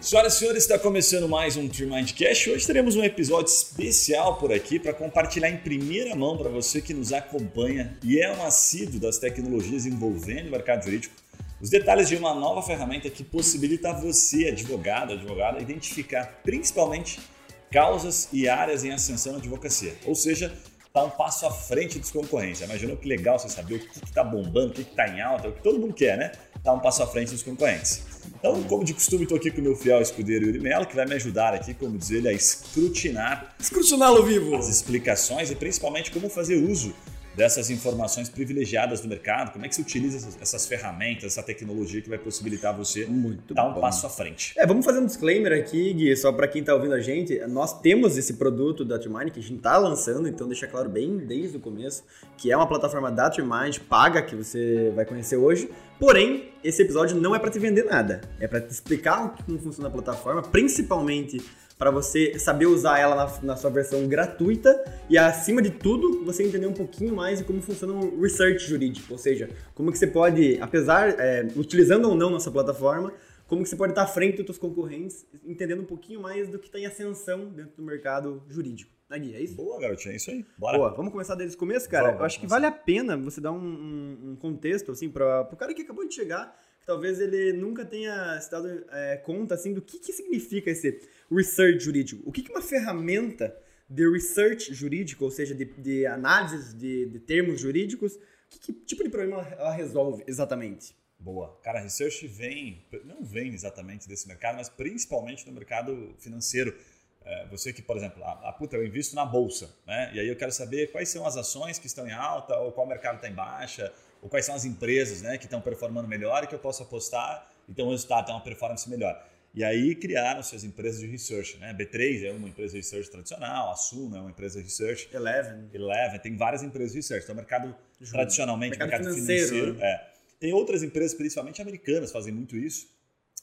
Senhoras e senhores, está começando mais um Trimind Cash. Hoje teremos um episódio especial por aqui para compartilhar em primeira mão para você que nos acompanha e é um assíduo das tecnologias envolvendo o mercado jurídico. Os detalhes de uma nova ferramenta que possibilita a você, advogado, advogada, identificar principalmente causas e áreas em ascensão na advocacia. Ou seja, está um passo à frente dos concorrentes. Imaginou que legal você saber o que está bombando, o que está em alta, o que todo mundo quer, né? Está um passo à frente dos concorrentes. Então, como de costume, estou aqui com o meu fiel escudeiro Yuri Mello, que vai me ajudar aqui, como diz ele, a escrutinar Escrutiná-lo vivo! as explicações e principalmente como fazer uso dessas informações privilegiadas do mercado, como é que se utiliza essas, essas ferramentas, essa tecnologia que vai possibilitar você Muito dar um bom. passo à frente. É, vamos fazer um disclaimer aqui, Gui, só para quem tá ouvindo a gente. Nós temos esse produto da Trimind que a gente tá lançando, então deixa claro bem desde o começo, que é uma plataforma da Trimind paga que você vai conhecer hoje. Porém, esse episódio não é para te vender nada. É para te explicar como funciona a plataforma, principalmente para você saber usar ela na, na sua versão gratuita e, acima de tudo, você entender um pouquinho mais de como funciona o research jurídico, ou seja, como que você pode, apesar, é, utilizando ou não nossa plataforma, como que você pode estar à frente dos seus concorrentes, entendendo um pouquinho mais do que está em ascensão dentro do mercado jurídico. Né, Gui? É isso? Boa, garotinha, é isso aí. Bora. Boa, vamos começar desde o começo, cara? Vamos, Eu acho que vamos vale a pena você dar um, um- um contexto, assim, para o cara que acabou de chegar, talvez ele nunca tenha se dado é, conta, assim, do que, que significa esse research jurídico. O que, que uma ferramenta de research jurídico, ou seja, de, de análise de, de termos jurídicos, que, que tipo de problema ela resolve exatamente? Boa. Cara, research vem, não vem exatamente desse mercado, mas principalmente no mercado financeiro. É, você que, por exemplo, a, a puta, eu invisto na bolsa, né? E aí eu quero saber quais são as ações que estão em alta, ou qual mercado está em baixa, ou quais são as empresas né, que estão performando melhor e que eu posso apostar e ter um resultado, ter uma performance melhor. E aí criaram-se as empresas de research, né? B3 é uma empresa de research tradicional, a Suno é uma empresa de research, Eleven. Eleven, tem várias empresas de research. Então, o mercado Justo. tradicionalmente, Mercado mercado, financeiro, financeiro, né? é. Tem outras empresas, principalmente americanas, fazem muito isso.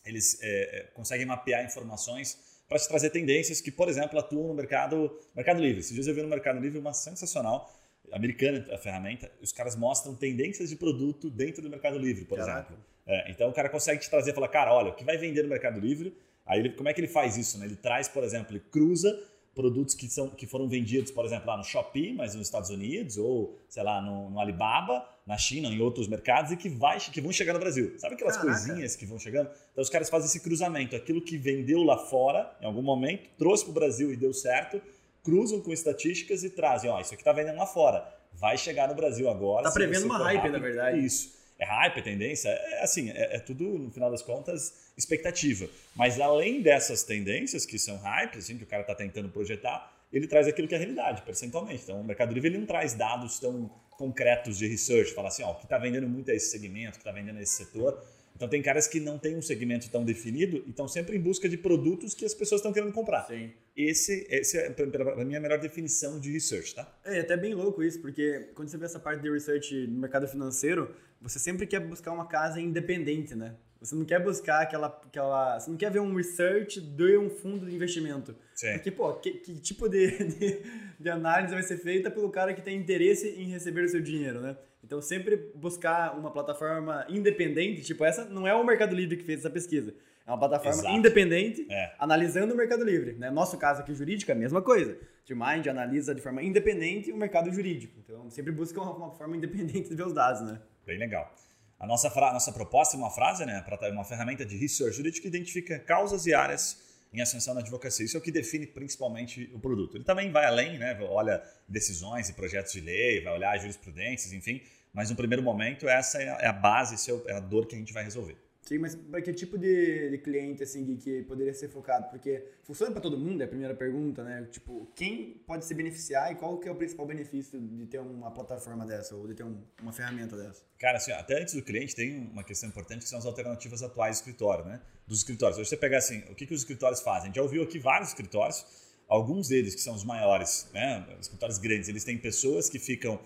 Eles é, é, conseguem mapear informações para te trazer tendências que, por exemplo, atuam no mercado, mercado livre. Esses dias eu vi no Mercado Livre uma sensacional, americana a ferramenta, os caras mostram tendências de produto dentro do Mercado Livre, por Caraca. exemplo. É, então o cara consegue te trazer e falar, cara, olha, o que vai vender no Mercado Livre, aí ele, como é que ele faz isso? Né? Ele traz, por exemplo, ele cruza produtos que, são, que foram vendidos, por exemplo, lá no Shopee, mas nos Estados Unidos, ou, sei lá, no, no Alibaba, na China, em outros mercados, e que, vai, que vão chegar no Brasil. Sabe aquelas Caraca. coisinhas que vão chegando? Então os caras fazem esse cruzamento. Aquilo que vendeu lá fora, em algum momento, trouxe para o Brasil e deu certo, cruzam com estatísticas e trazem, ó, isso aqui está vendendo lá fora. Vai chegar no Brasil agora. Tá prevendo uma hype, rápido. na verdade. Isso. É hype, é tendência, é assim, é, é tudo, no final das contas, expectativa. Mas além dessas tendências, que são hype, assim, que o cara está tentando projetar, ele traz aquilo que é realidade, percentualmente. Então, o Mercado Livre ele não traz dados tão concretos de research, fala assim, ó, o que está vendendo muito é esse segmento, o que está vendendo é esse setor. Então, tem caras que não têm um segmento tão definido e estão sempre em busca de produtos que as pessoas estão querendo comprar. Sim. Esse, esse é, para mim, a melhor definição de research, tá? É, até bem louco isso, porque quando você vê essa parte de research no mercado financeiro, você sempre quer buscar uma casa independente, né? Você não quer buscar aquela. aquela você não quer ver um research de um fundo de investimento. Sim. Porque, pô, que, que tipo de, de, de análise vai ser feita pelo cara que tem interesse em receber o seu dinheiro, né? Então, sempre buscar uma plataforma independente, tipo, essa não é o Mercado Livre que fez essa pesquisa. É uma plataforma Exato. independente, É. analisando o mercado livre. Né? Nosso caso aqui jurídico é a mesma coisa. Trimind analisa de forma independente o mercado jurídico. Então, sempre busca uma, uma forma independente de ver os dados, né? Bem legal. A nossa, fra- nossa proposta é uma frase, né? Pra- Uma ferramenta de research jurídico que identifica causas e áreas em ascensão na advocacia. Isso é o que define principalmente o produto. Ele também vai além, né? Olha decisões e projetos de lei, vai olhar jurisprudências, enfim. Mas no primeiro momento, essa é a, é base, é é a dor que a gente vai resolver. Sim, mas para que tipo de, de cliente assim que poderia ser focado? Porque funciona para todo mundo, é a primeira pergunta, né? Tipo, quem pode se beneficiar e qual que é o principal benefício de ter uma plataforma dessa ou de ter um- uma ferramenta dessa? Cara, assim, até antes do cliente tem uma questão importante que são as alternativas atuais do escritório, né? Dos escritórios. Hoje você pegar assim, o que, que os escritórios fazem? A gente já ouviu aqui vários escritórios, alguns deles que são os maiores, né? Escritórios grandes, eles têm pessoas que ficam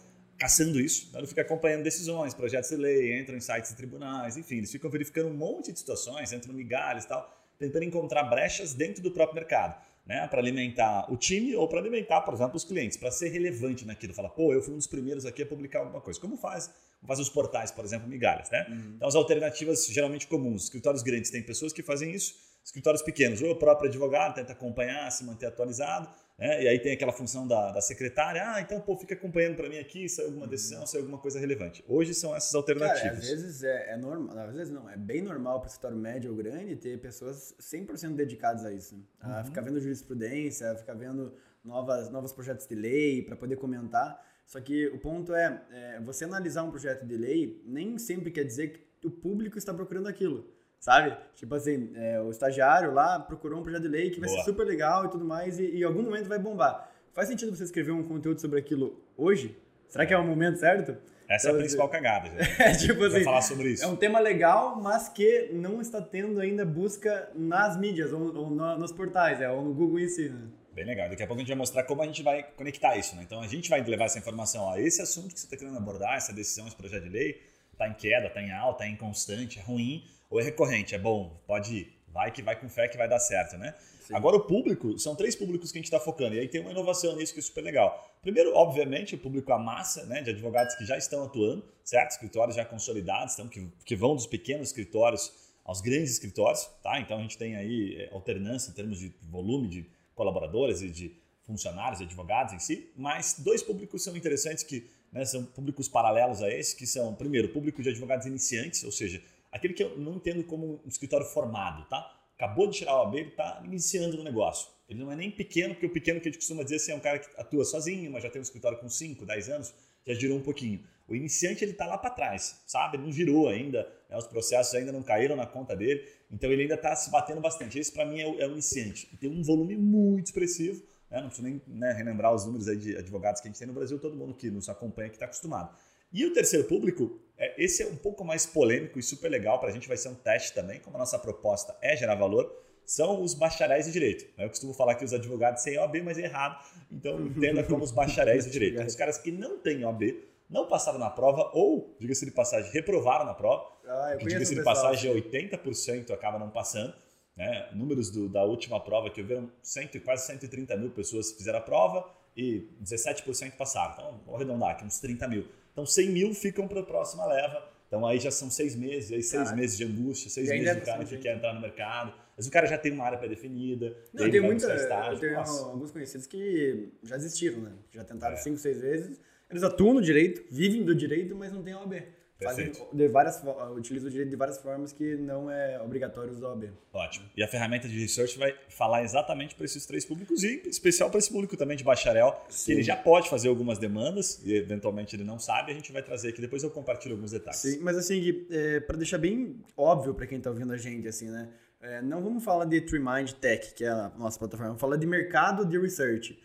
caçando isso, né? ele fica acompanhando decisões, projetos de lei, entram em sites de tribunais, enfim, eles ficam verificando um monte de situações, entram migalhas e tal, tentando encontrar brechas dentro do próprio mercado. Né, para alimentar o time ou para alimentar, por exemplo, os clientes, para ser relevante naquilo. Falar, pô, eu fui um dos primeiros aqui a publicar alguma coisa. Como faz? Faz os portais, por exemplo, migalhas. Né? Então, as alternativas geralmente comuns. Escritórios grandes têm pessoas que fazem isso. Escritórios pequenos, ou o próprio advogado tenta acompanhar, se manter atualizado, né? e aí tem aquela função da, da secretária, ah, então pô, fica acompanhando para mim aqui se alguma decisão, se alguma coisa relevante. Hoje são essas alternativas. Cara, às vezes é, é normal, às vezes não, é bem normal para o escritório médio ou grande ter pessoas 100% dedicadas a isso. Né? A uhum. ficar vendo jurisprudência, ficar vendo novas, novos projetos de lei para poder comentar. Só que o ponto é, é, você analisar um projeto de lei nem sempre quer dizer que o público está procurando aquilo sabe? Tipo assim, é, o estagiário lá procurou um projeto de lei que vai Boa. ser super legal e tudo mais, e, e em algum momento vai bombar. Faz sentido você escrever um conteúdo sobre aquilo hoje? Será que é o momento certo? Essa então, é a então, principal assim, cagada. É, tipo assim, falar sobre isso. É um tema legal, mas que não está tendo ainda busca nas mídias ou, ou no, nos portais, é, ou no Google em si. Né? Bem legal. Daqui a pouco a gente vai mostrar como a gente vai conectar isso. Né? Então a gente vai levar essa informação. Ó, esse assunto que você está querendo abordar, essa decisão, esse projeto de lei, está em queda, está em alta, está inconstante, é ruim ou é recorrente? É bom, pode ir. Vai que vai com fé que vai dar certo, né? Sim. Agora o público, são três públicos que a gente está focando, e aí tem uma inovação nisso que é super legal. Primeiro, obviamente, o público a massa né, de advogados que já estão atuando, certo? Escritórios já consolidados, então, que, que vão dos pequenos escritórios aos grandes escritórios, tá? Então a gente tem aí é, alternância em termos de volume de colaboradores e de funcionários, advogados em si, mas dois públicos são interessantes que né, são públicos paralelos a esse, que são, primeiro, público de advogados iniciantes, ou seja, aquele que eu não entendo como um escritório formado, tá? Acabou de tirar o AB, ele está iniciando no negócio. Ele não é nem pequeno, porque o pequeno que a gente costuma dizer assim, é um cara que atua sozinho, mas já tem um escritório com 5, 10 anos, já girou um pouquinho. O iniciante ele está lá para trás, sabe? Ele não girou ainda, né? os processos ainda não caíram na conta dele, então ele ainda está se batendo bastante. Esse para mim é o, é o iniciante. tem um volume muito expressivo, né? não preciso nem né, relembrar os números de advogados que a gente tem no Brasil, todo mundo que nos acompanha que está acostumado. E o terceiro público, é, esse é um pouco mais polêmico e super legal, para a gente vai ser um teste também, como a nossa proposta é gerar valor, são os bacharéis de direito. Eu costumo falar que os advogados sem OAB, mas é errado, então entenda como os bacharéis de direito. Os caras que não têm OAB, não passaram na prova ou, diga-se de passagem, reprovaram na prova. Ah, diga-se de passagem, 80% acaba não passando. Né? Números do, da última prova que eu vi, cento, quase 130 mil pessoas fizeram a prova e 17% passaram. Então, vou arredondar aqui, uns 30 mil. Então 100 mil ficam para a próxima leva. Então aí já são seis meses, aí seis meses de angústia, seis meses do cara que quer entrar no mercado. Mas o cara já tem uma área pré-definida. Não, tem muita, estágio, eu tenho nossa. alguns conhecidos que já desistiram, né? Já tentaram é. cinco, seis vezes. Eles atuam no direito, vivem do direito, mas não tem OAB. Fazem de várias, utiliza o direito de várias formas que não é obrigatório usar o OAB. Ótimo. E a ferramenta de research vai falar exatamente para esses três públicos e especial para esse público também de bacharel, Sim. que ele já pode fazer algumas demandas e eventualmente ele não sabe, a gente vai trazer aqui. Depois eu compartilho alguns detalhes. Sim, mas assim, é, para deixar bem óbvio para quem está ouvindo a gente, assim, né? É, não vamos falar de TreeMind Tech, que é a nossa plataforma, vamos falar de mercado de research.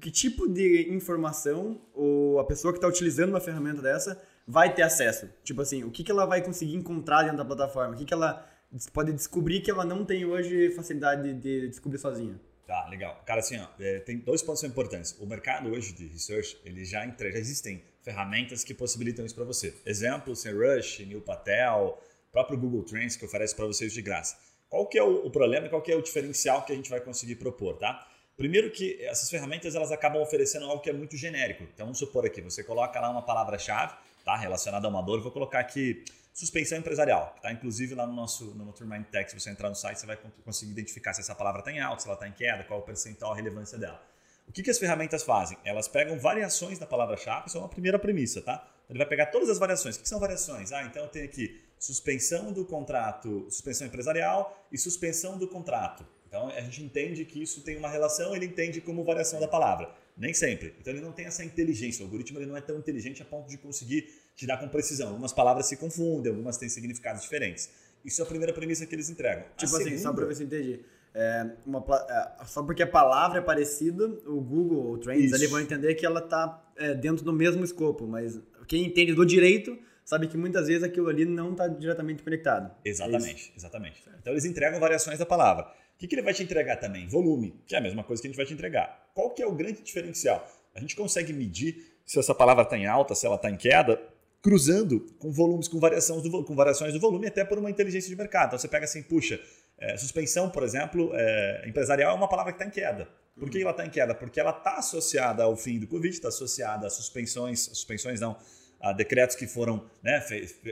Que tipo de informação ou a pessoa que está utilizando uma ferramenta dessa vai ter acesso? Tipo assim, o que, que ela vai conseguir encontrar dentro da plataforma? O que, que ela pode descobrir que ela não tem hoje facilidade de descobrir sozinha? Tá, legal. Cara, assim, ó, é, tem dois pontos importantes. O mercado hoje de research, ele já entrega, já existem ferramentas que possibilitam isso para você. Exemplo, Rush, Neil Patel, próprio Google Trends que oferece para vocês de graça. Qual que é o, o problema, qual que é o diferencial que a gente vai conseguir propor, tá? Primeiro que essas ferramentas elas acabam oferecendo algo que é muito genérico. Então vamos supor aqui, você coloca lá uma palavra-chave tá? relacionada a uma dor. Vou colocar aqui suspensão empresarial, está inclusive lá no nosso no Mind Tech. Se você entrar no site, você vai conseguir identificar se essa palavra está em alta, se ela está em queda, qual é o percentual, a relevância dela. O que, que as ferramentas fazem? Elas pegam variações da palavra-chave, isso é uma primeira premissa, tá? Ele vai pegar todas as variações. O que são variações? Ah, então eu tenho aqui suspensão do contrato, suspensão empresarial e suspensão do contrato. Então a gente entende que isso tem uma relação, ele entende como variação da palavra. Nem sempre. Então ele não tem essa inteligência. O algoritmo ele não é tão inteligente a ponto de conseguir te dar com precisão. Algumas palavras se confundem, algumas têm significados diferentes. Isso é a primeira premissa que eles entregam. Tipo a assim, segunda... só para ver se eu entendi. É, uma, é, só porque a palavra é parecida, o Google, o Trends, ali vão entender que ela está é, dentro do mesmo escopo, mas quem entende do direito sabe que muitas vezes aquilo ali não está diretamente conectado. Exatamente, exatamente. Então eles entregam variações da palavra. O que, que ele vai te entregar também? Volume, que é a mesma coisa que a gente vai te entregar. Qual que é o grande diferencial? A gente consegue medir se essa palavra está em alta, se ela está em queda, cruzando com volumes, com, variações do, com variações do volume, até por uma inteligência de mercado. Então você pega assim, puxa, é, suspensão, por exemplo, é, empresarial é uma palavra que está em queda. Por que ela está em queda? Porque ela está associada ao fim do Covid, está associada a suspensões, suspensões não, a decretos que foram né,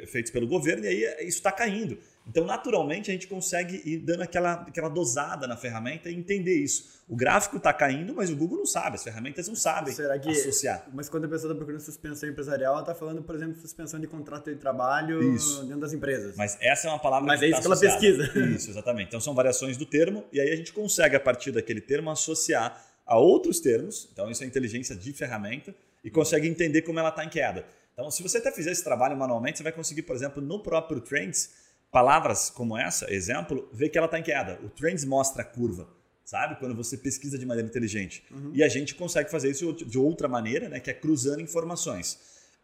feitos pelo governo, e aí isso está caindo. Então, naturalmente, a gente consegue ir dando aquela, aquela dosada na ferramenta e entender isso. O gráfico está caindo, mas o Google não sabe, as ferramentas não sabem Será que, associar. Mas quando a pessoa está procurando suspensão empresarial, ela está falando, por exemplo, suspensão de contrato de trabalho isso. dentro das empresas. Mas essa é uma palavra mas que é isso tá que ela pesquisa. Isso, exatamente. Então, são variações do termo, e aí a gente consegue, a partir daquele termo, associar a outros termos. Então, isso é inteligência de ferramenta, e consegue entender como ela está em queda. Então, se você até fizer esse trabalho manualmente, você vai conseguir, por exemplo, no próprio Trends, palavras como essa, exemplo, ver que ela está em queda. O Trends mostra a curva, sabe? Quando você pesquisa de maneira inteligente. Uhum. E a gente consegue fazer isso de outra maneira, né? que é cruzando informações.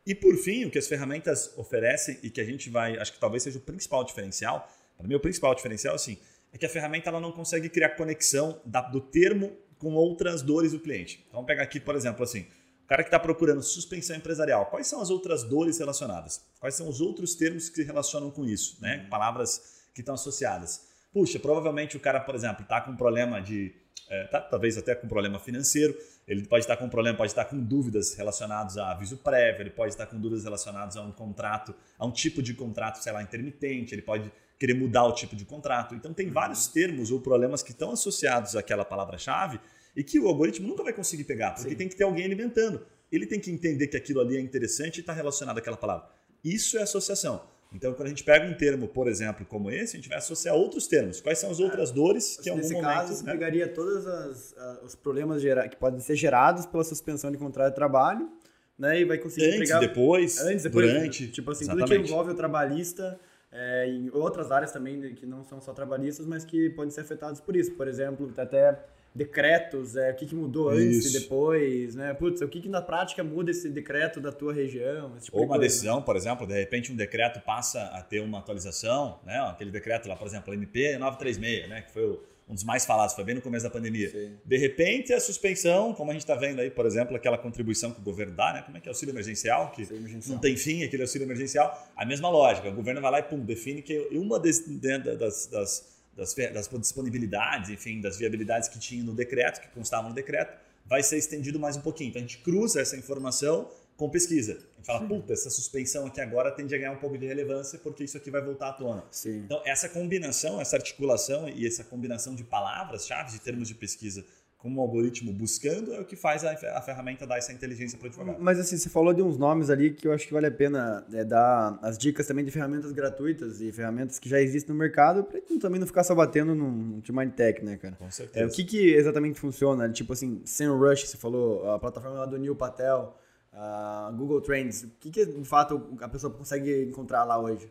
E por fim, o que as ferramentas oferecem e que a gente vai, acho que talvez seja o principal diferencial, para mim o principal diferencial assim, é que a ferramenta ela não consegue criar conexão da, do termo com outras dores do cliente. Então vamos pegar aqui, por exemplo, assim, cara que está procurando suspensão empresarial, quais são as outras dores relacionadas? Quais são os outros termos que se relacionam com isso? Né? Palavras que estão associadas. Puxa, provavelmente o cara, por exemplo, está com um problema de. É, tá, talvez até com um problema financeiro, ele pode estar com um problema, pode estar com dúvidas relacionadas a aviso prévio, ele pode estar com dúvidas relacionadas a um contrato, a um tipo de contrato, sei lá, intermitente, ele pode querer mudar o tipo de contrato. Então tem vários termos ou problemas que estão associados àquela palavra-chave e que o algoritmo nunca vai conseguir pegar, porque Sim. tem que ter alguém alimentando. Ele tem que entender que aquilo ali é interessante e está relacionado àquela palavra. Isso é associação. Então, quando a gente pega um termo, por exemplo, como esse, a gente vai associar outros termos. Quais são as outras é, dores que, em algum nesse momento... caso, você né? pegaria todos as, uh, os problemas que podem ser gerados pela suspensão de contrato de trabalho né, e vai conseguir antes, pegar... Depois, antes, depois, durante... Tipo assim, exatamente. tudo que envolve o trabalhista... É, em outras áreas também que não são só trabalhistas, mas que podem ser afetados por isso. Por exemplo, até decretos, é, o que, que mudou antes Isso. e depois, né? Putz, o que, que na prática muda esse decreto da tua região? Tipo Ou uma coisa, decisão, né? por exemplo, de repente um decreto passa a ter uma atualização, né? Aquele decreto lá, por exemplo, MP 936, né? Que foi um dos mais falados, foi bem no começo da pandemia. Sim. De repente, a suspensão, como a gente está vendo aí, por exemplo, aquela contribuição que o governo dá, né? Como é que é o auxílio emergencial? Que emergencial. não tem fim, aquele auxílio emergencial. A mesma lógica, o governo vai lá e, pum, define que uma das, das, das das, das disponibilidades, enfim, das viabilidades que tinha no decreto, que constavam no decreto, vai ser estendido mais um pouquinho. Então a gente cruza essa informação com pesquisa. Gente fala, puta, essa suspensão aqui agora tende a ganhar um pouco de relevância porque isso aqui vai voltar à tona. Sim. Então essa combinação, essa articulação e essa combinação de palavras, chaves, de termos de pesquisa como um algoritmo buscando é o que faz a, a ferramenta dar essa inteligência para o advogado. Mas assim, você falou de uns nomes ali que eu acho que vale a pena é, dar as dicas também de ferramentas gratuitas e ferramentas que já existem no mercado para também não ficar só batendo no Timine Tech, né, cara? Com certeza. É, o que, que exatamente funciona? Tipo assim, SEMrush, você falou, a plataforma lá do Neil Patel, a Google Trends, o que, que de fato a pessoa consegue encontrar lá hoje?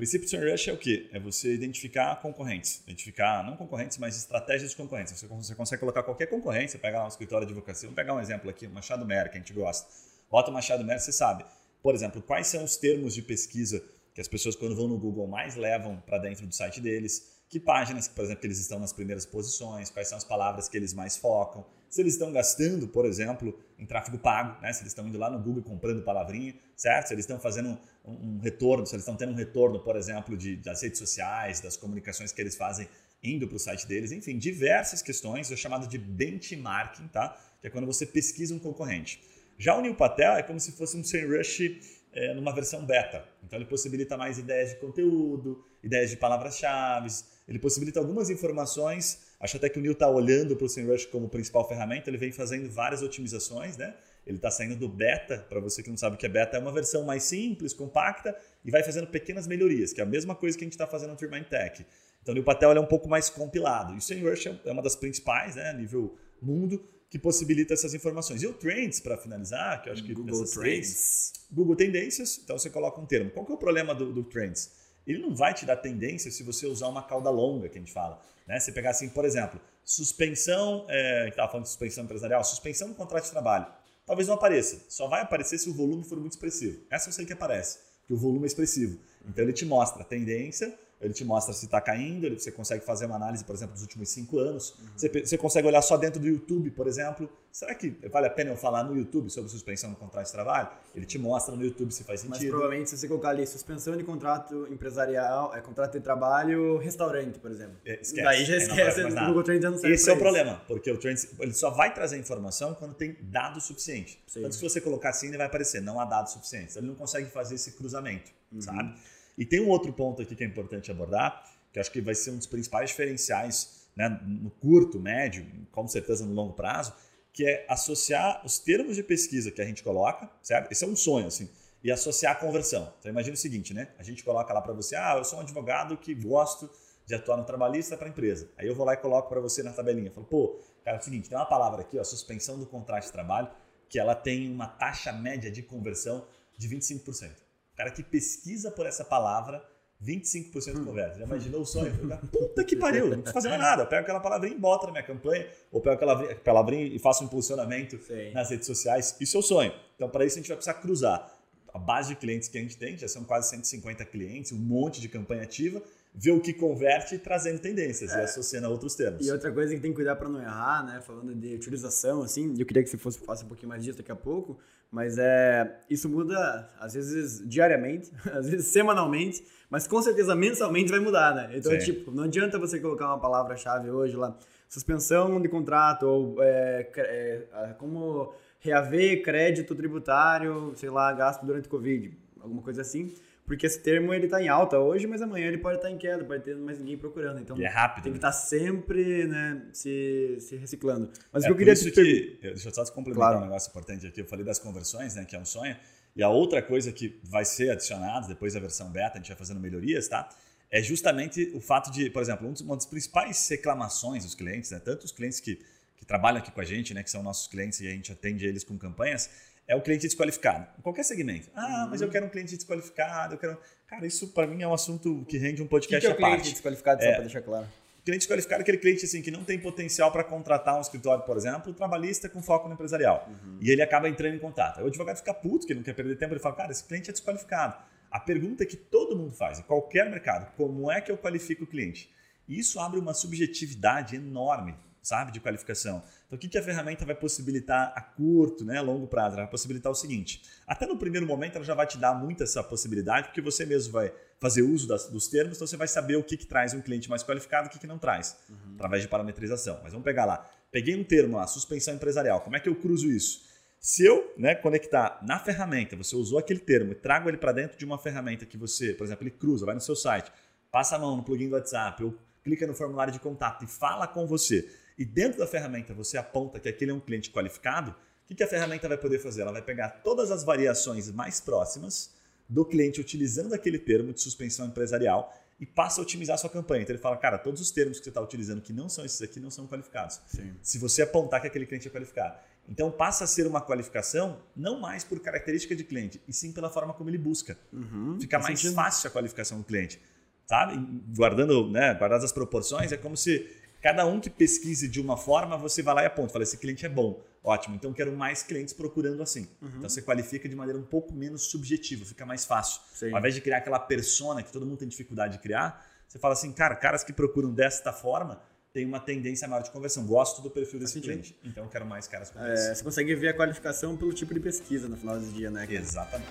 Princípio de Rush é o quê? É você identificar concorrentes. Identificar, não concorrentes, mas estratégias de concorrentes. Você, você consegue colocar qualquer concorrente, você pega um escritório de advocacia, vamos pegar um exemplo aqui, o Machado Mer, que a gente gosta. Bota o Machado Mer, você sabe. Por exemplo, quais são os termos de pesquisa que as pessoas, quando vão no Google, mais levam para dentro do site deles? Que páginas, por exemplo, que eles estão nas primeiras posições? Quais são as palavras que eles mais focam? Se eles estão gastando, por exemplo, em tráfego pago, né? se eles estão indo lá no Google comprando palavrinha, certo? Se eles estão fazendo um, um retorno, se eles estão tendo um retorno, por exemplo, de, das redes sociais, das comunicações que eles fazem indo para o site deles, enfim, diversas questões, é chamado de benchmarking, tá? que é quando você pesquisa um concorrente. Já o Neil Patel é como se fosse um SEMrush é, numa versão beta. Então ele possibilita mais ideias de conteúdo, ideias de palavras-chave, ele possibilita algumas informações Acho até que o Neil está olhando para o SEMrush como principal ferramenta, ele vem fazendo várias otimizações, né? Ele está saindo do beta, para você que não sabe o que é beta, é uma versão mais simples, compacta e vai fazendo pequenas melhorias, que é a mesma coisa que a gente está fazendo no Turbine Tech. Então o Neil Patel é um pouco mais compilado. E o SEMrush é, é uma das principais, né, nível mundo, que possibilita essas informações. E o Trends, para finalizar, que eu acho que Google Trends. Três, Google Tendências, então você coloca um termo. Qual que é o problema do, do Trends? Ele não vai te dar tendência se você usar uma cauda longa, que a gente fala. Né? Você pegar assim, por exemplo, suspensão, é, estava falando de suspensão empresarial, suspensão do contrato de trabalho. Talvez não apareça, só vai aparecer se o volume for muito expressivo. Essa eu sei que aparece, que o volume é expressivo. Então ele te mostra a tendência ele te mostra se está caindo, ele, você consegue fazer uma análise, por exemplo, dos últimos cinco anos. Uhum. Você, você, consegue olhar só dentro do YouTube, por exemplo. Será que vale a pena eu falar no YouTube sobre suspensão no contrato de trabalho? Ele te mostra no YouTube se faz sentido. Mas provavelmente se você colocar ali suspensão de contrato empresarial, é contrato de trabalho, restaurante, por exemplo. É, esquece. Daí já esquece, o Google Trends já não serve Esse é o problema, porque o Trends ele só vai trazer informação quando tem dado suficiente. Sim. Então se você colocar assim, ele vai aparecer, não há dados suficientes. Ele não consegue fazer esse cruzamento, uhum. sabe? E tem um outro ponto aqui que é importante abordar, que acho que vai ser um dos principais diferenciais né, no curto, médio, com certeza no longo prazo, que é associar os termos de pesquisa que a gente coloca, certo? Esse é um sonho, assim, e associar a conversão. Então imagina o seguinte, né? A gente coloca lá para você, ah, eu sou um advogado que gosto de atuar no trabalhista para a empresa. Aí eu vou lá e coloco para você na tabelinha. Falo, pô, cara, é o seguinte, tem uma palavra aqui, ó, suspensão do contrato de trabalho, que ela tem uma taxa média de conversão de 25%. Cara que pesquisa por essa palavra 25% hum. converte. Já imaginou o sonho? Puta que pariu, não precisa fazer mais nada. Eu pego aquela palavrinha e bota na minha campanha, ou pego aquela palavrinha e faço um impulsionamento Sim. nas redes sociais. Isso é o sonho. Então, para isso, a gente vai precisar cruzar a base de clientes que a gente tem, já são quase 150 clientes, um monte de campanha ativa, ver o que converte trazendo tendências é. e associando a outros termos. E outra coisa que tem que cuidar para não errar, né? Falando de utilização, assim, eu queria que você fosse faça um pouquinho mais disso daqui a pouco, mas é isso muda às vezes diariamente, às vezes semanalmente, mas com certeza mensalmente vai mudar, né? Então, Sim. tipo, não adianta você colocar uma palavra-chave hoje lá, suspensão de contrato ou é, é, como reaver crédito tributário, sei lá, gasto durante o Covid, alguma coisa assim porque esse termo ele está em alta hoje, mas amanhã ele pode estar tá em queda, pode ter mais ninguém procurando. Então e é rápido. Tem que estar né? tá sempre né, se, se reciclando. Mas é eu queria isso que, deixa eu só te complementar claro. um negócio importante aqui. Eu falei das conversões, né, que é um sonho. E a outra coisa que vai ser adicionada depois da versão beta, a gente vai fazendo melhorias, tá? É justamente o fato de, por exemplo, uma das principais reclamações dos clientes, né, tanto os clientes que, que trabalham aqui com a gente, né, que são nossos clientes e a gente atende eles com campanhas, é o cliente desqualificado. Em qualquer segmento. Ah, uhum. mas eu quero um cliente desqualificado, eu quero. Cara, isso para mim é um assunto que rende um podcast que que é à parte. cliente desqualificado, só é, para deixar claro? Cliente desqualificado é aquele cliente assim, que não tem potencial para contratar um escritório, por exemplo, trabalhista com foco no empresarial. Uhum. E ele acaba entrando em contato. Aí o advogado fica puto, que ele não quer perder tempo, ele fala, cara, esse cliente é desqualificado. A pergunta que todo mundo faz, em qualquer mercado, como é que eu qualifico o cliente? E isso abre uma subjetividade enorme sabe, de qualificação. Então, o que, que a ferramenta vai possibilitar a curto, né, a longo prazo? Ela vai possibilitar o seguinte: até no primeiro momento, ela já vai te dar muito essa possibilidade, porque você mesmo vai fazer uso das, dos termos, então você vai saber o que, que traz um cliente mais qualificado e o que, que não traz, uhum. através de parametrização. Mas vamos pegar lá. Peguei um termo lá, suspensão empresarial. Como é que eu cruzo isso? Se eu né, conectar na ferramenta, você usou aquele termo e trago ele para dentro de uma ferramenta que você, por exemplo, ele cruza, vai no seu site, passa a mão no plugin do WhatsApp, ou clica no formulário de contato e fala com você e dentro da ferramenta você aponta que aquele é um cliente qualificado, o que a ferramenta vai poder fazer? Ela vai pegar todas as variações mais próximas do cliente utilizando aquele termo de suspensão empresarial e passa a otimizar a sua campanha. Então ele fala, cara, todos os termos que você está utilizando que não são esses aqui não são qualificados. Sim. Se você apontar que aquele cliente é qualificado. Então passa a ser uma qualificação não mais por característica de cliente, e sim pela forma como ele busca. Uhum, Fica mais sentido. fácil a qualificação do cliente. Sabe? Guardando, né, guardadas as proporções, é como se Cada um que pesquise de uma forma, você vai lá e aponta. Fala, esse cliente é bom. Ótimo, então quero mais clientes procurando assim. Uhum. Então você qualifica de maneira um pouco menos subjetiva, fica mais fácil. Sim. Ao invés de criar aquela persona que todo mundo tem dificuldade de criar, você fala assim, cara, caras que procuram desta forma têm uma tendência maior de conversão. Gosto do perfil desse cliente. Então quero mais caras com é, Você consegue ver a qualificação pelo tipo de pesquisa no final do dia, né? Exatamente.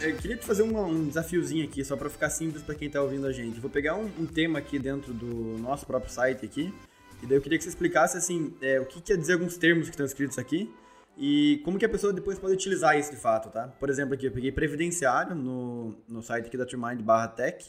Eu queria te fazer um, desafiozinho aqui, só para ficar simples para quem está ouvindo a gente. Vou pegar um, um, tema aqui dentro do nosso próprio site aqui, e daí eu queria que você explicasse assim, é, o que quer dizer alguns termos que estão escritos aqui e como que a pessoa depois pode utilizar isso de fato, tá? Por exemplo, aqui eu peguei previdenciário no, no site aqui da Trimind barra tech.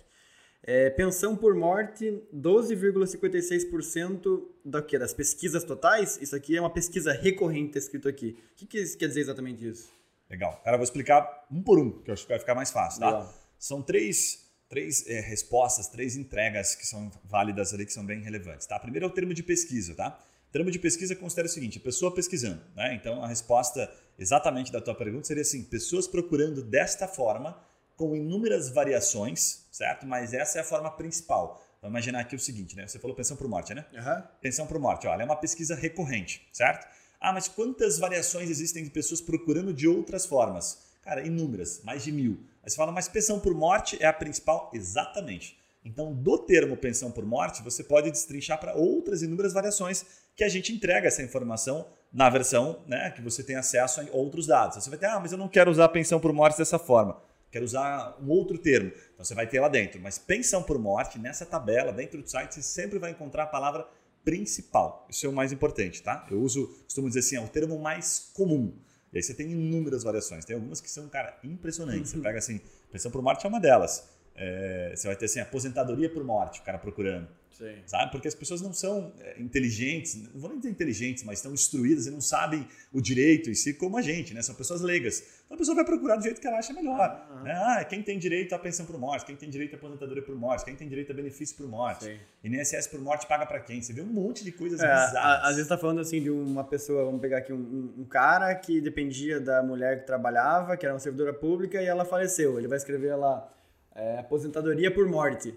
É, pensão por morte, 12,56% da, das pesquisas totais. Isso aqui é uma pesquisa recorrente tá escrito aqui. O que, que quer dizer exatamente isso? Legal. Cara, eu vou explicar um por um, que eu acho que vai ficar mais fácil, tá? Legal. São três, três é, respostas, três entregas que são válidas ali, que são bem relevantes, tá? Primeiro é o termo de pesquisa, tá? O termo de pesquisa considera o seguinte, pessoa pesquisando, né? Então, a resposta exatamente da tua pergunta seria assim, pessoas procurando desta forma, com inúmeras variações, certo? Mas essa é a forma principal. Vamos imaginar aqui o seguinte, né? Você falou pensão por morte, né? Uhum. Pensão por morte, olha, é uma pesquisa recorrente, certo? Ah, mas quantas variações existem de pessoas procurando de outras formas? Cara, inúmeras, mais de mil. Aí você fala, mas pensão por morte é a principal? Exatamente. Então, do termo pensão por morte, você pode destrinchar para outras inúmeras variações que a gente entrega essa informação na versão né, que você tem acesso a outros dados. Você vai ter, ah, mas eu não quero usar pensão por morte dessa forma. Quero usar um outro termo. Então você vai ter lá dentro. Mas pensão por morte, nessa tabela, dentro do site, você sempre vai encontrar a palavra principal. Isso é o mais importante, tá? Eu uso, costumo dizer assim, é o termo mais comum. E aí você tem inúmeras variações. Tem algumas que são, cara, impressionantes. Você uhum. pega assim, pensão por morte é uma delas. É, você vai ter assim, aposentadoria por morte, o cara procurando. Sim. Sabe? Porque as pessoas não são é, inteligentes, não vou nem dizer inteligentes, mas estão instruídas e não sabem o direito em si como a gente, né? São pessoas leigas. Então a pessoa vai procurar do jeito que ela acha melhor. Uhum. Né? Ah, quem tem direito à pensão por morte, quem tem direito à aposentadoria por morte, quem tem direito a benefício por morte. Sim. INSS por morte paga para quem? Você vê um monte de coisas é, bizarras. Às vezes tá falando assim de uma pessoa, vamos pegar aqui um, um, um cara que dependia da mulher que trabalhava, que era uma servidora pública, e ela faleceu. Ele vai escrever lá é, aposentadoria por morte.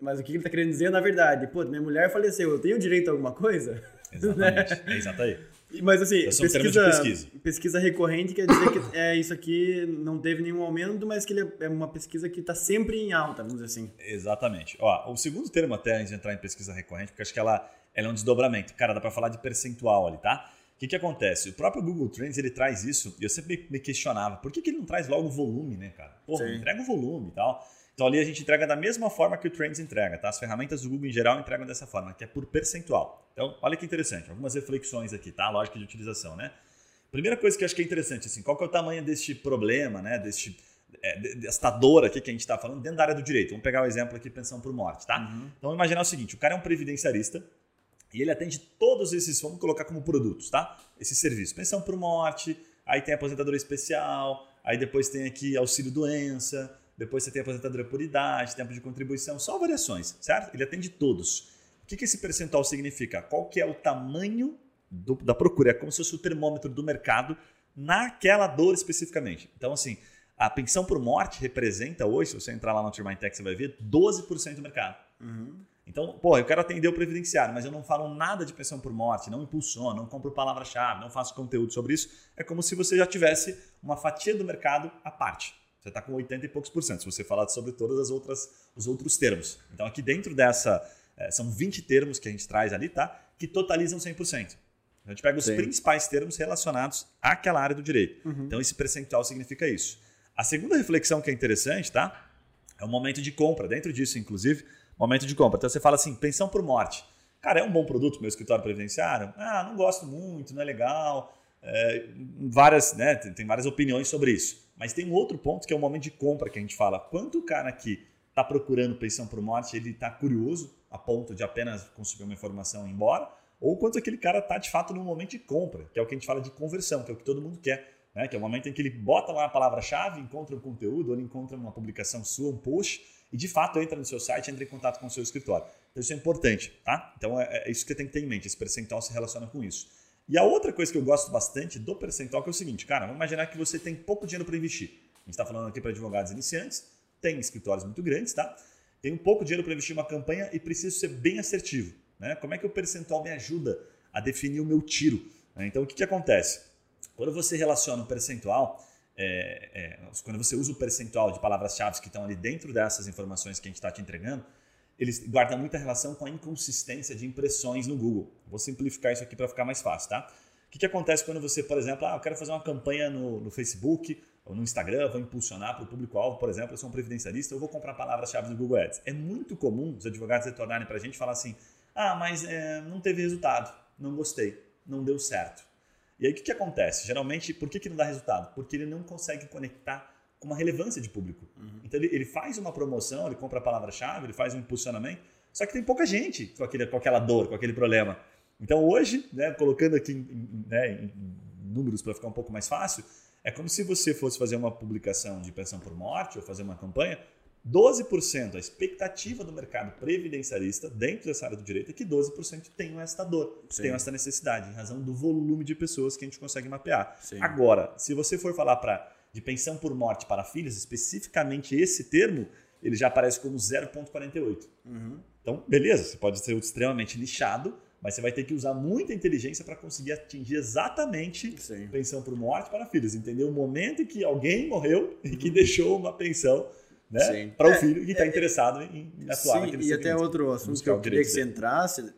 Mas o que ele está querendo dizer, na verdade, pô, minha mulher faleceu, eu tenho direito a alguma coisa? Exatamente, né? é exato aí. Mas assim, pesquisa, pesquisa. pesquisa recorrente quer dizer que é, isso aqui não teve nenhum aumento, mas que ele é uma pesquisa que está sempre em alta, vamos dizer assim. Exatamente. Ó, o segundo termo até antes de entrar em pesquisa recorrente, porque acho que ela, ela é um desdobramento. Cara, dá para falar de percentual ali, tá? O que, que acontece? O próprio Google Trends ele traz isso, e eu sempre me questionava, por que, que ele não traz logo o volume, né, cara? Porra, entrega o volume e tal. Então ali a gente entrega da mesma forma que o Trends entrega, tá? As ferramentas do Google em geral entregam dessa forma, que é por percentual. Então, olha que interessante, algumas reflexões aqui, tá? Lógica de utilização, né? Primeira coisa que eu acho que é interessante, assim, qual que é o tamanho deste problema, né? Deste, é, desta dor aqui que a gente está falando dentro da área do direito. Vamos pegar o exemplo aqui, pensão por morte, tá? Uhum. Então, vamos imaginar o seguinte, o cara é um previdenciarista e ele atende todos esses, vamos colocar como produtos, tá? Esse serviço, pensão por morte, aí tem aposentadoria especial, aí depois tem aqui auxílio doença, depois você tem aposentadoria por idade, tempo de contribuição, só variações, certo? Ele atende todos. O que, que esse percentual significa? Qual que é o tamanho do, da procura? É como se fosse o termômetro do mercado naquela dor especificamente. Então, assim, a pensão por morte representa hoje, se você entrar lá no Turmine Tech, você vai ver 12% do mercado. Uhum. Então, pô, eu quero atender o previdenciário, mas eu não falo nada de pensão por morte, não impulsiono, não compro palavra-chave, não faço conteúdo sobre isso. É como se você já tivesse uma fatia do mercado à parte. Você está com 80 e poucos por cento, se você falar sobre todas as outras os outros termos. Então aqui dentro dessa é, são 20 termos que a gente traz ali, tá? Que totalizam 100%. A gente pega os Sim. principais termos relacionados àquela área do direito. Uhum. Então esse percentual significa isso. A segunda reflexão que é interessante, tá? É o momento de compra. Dentro disso, inclusive, momento de compra. Então você fala assim, pensão por morte. Cara, é um bom produto meu escritório previdenciário? Ah, não gosto muito, não é legal. É, várias, né? Tem várias opiniões sobre isso. Mas tem um outro ponto que é o momento de compra que a gente fala. Quanto o cara que está procurando pensão por morte, ele está curioso a ponto de apenas conseguir uma informação e ir embora, ou quanto aquele cara está de fato no momento de compra, que é o que a gente fala de conversão, que é o que todo mundo quer. Né? Que é o momento em que ele bota lá a palavra-chave, encontra um conteúdo, ou ele encontra uma publicação sua, um post, e de fato entra no seu site, entra em contato com o seu escritório. Então isso é importante, tá? Então é, é isso que você tem que ter em mente, esse percentual se relaciona com isso. E a outra coisa que eu gosto bastante do percentual é o seguinte, cara, vamos imaginar que você tem pouco dinheiro para investir. A gente está falando aqui para advogados iniciantes, tem escritórios muito grandes, tá? Um pouco dinheiro para investir uma campanha e preciso ser bem assertivo. Né? Como é que o percentual me ajuda a definir o meu tiro? Né? Então, o que, que acontece? Quando você relaciona o percentual, é, é, quando você usa o percentual de palavras-chave que estão ali dentro dessas informações que a gente está te entregando, eles guardam muita relação com a inconsistência de impressões no Google. Vou simplificar isso aqui para ficar mais fácil, tá? O que, que acontece quando você, por exemplo, ah, eu quero fazer uma campanha no, no Facebook ou no Instagram, vou impulsionar para o público-alvo, por exemplo, eu sou um previdenciarista, eu vou comprar palavras-chave no Google Ads. É muito comum os advogados retornarem para a gente e falar assim, ah, mas é, não teve resultado, não gostei, não deu certo. E aí o que, que acontece? Geralmente, por que, que não dá resultado? Porque ele não consegue conectar com uma relevância de público. Uhum. Então ele, ele, faz uma promoção, ele compra a palavra-chave, ele faz um impulsionamento, só que tem pouca gente com, aquele, com aquela dor, com aquele problema. Então hoje, né, colocando aqui em, né, em números para ficar um pouco mais fácil, é como se você fosse fazer uma publicação de pensão por morte ou fazer uma campanha, 12% a expectativa do mercado previdenciarista dentro dessa área do direito é que 12% tenham esta dor, Sim. tenham esta necessidade, em razão do volume de pessoas que a gente consegue mapear. Sim. Agora, se você for falar para de pensão por morte para filhos, especificamente esse termo, ele já aparece como 0,48. Uhum. Então, beleza, você pode ser extremamente nichado, mas você vai ter que usar muita inteligência para conseguir atingir exatamente Sim. pensão por morte para filhos. Entender o momento em que alguém morreu e que uhum. deixou uma pensão né, para o é, filho que está é, interessado em, em atuar sim, E até outro assunto que eu queria que você entrasse,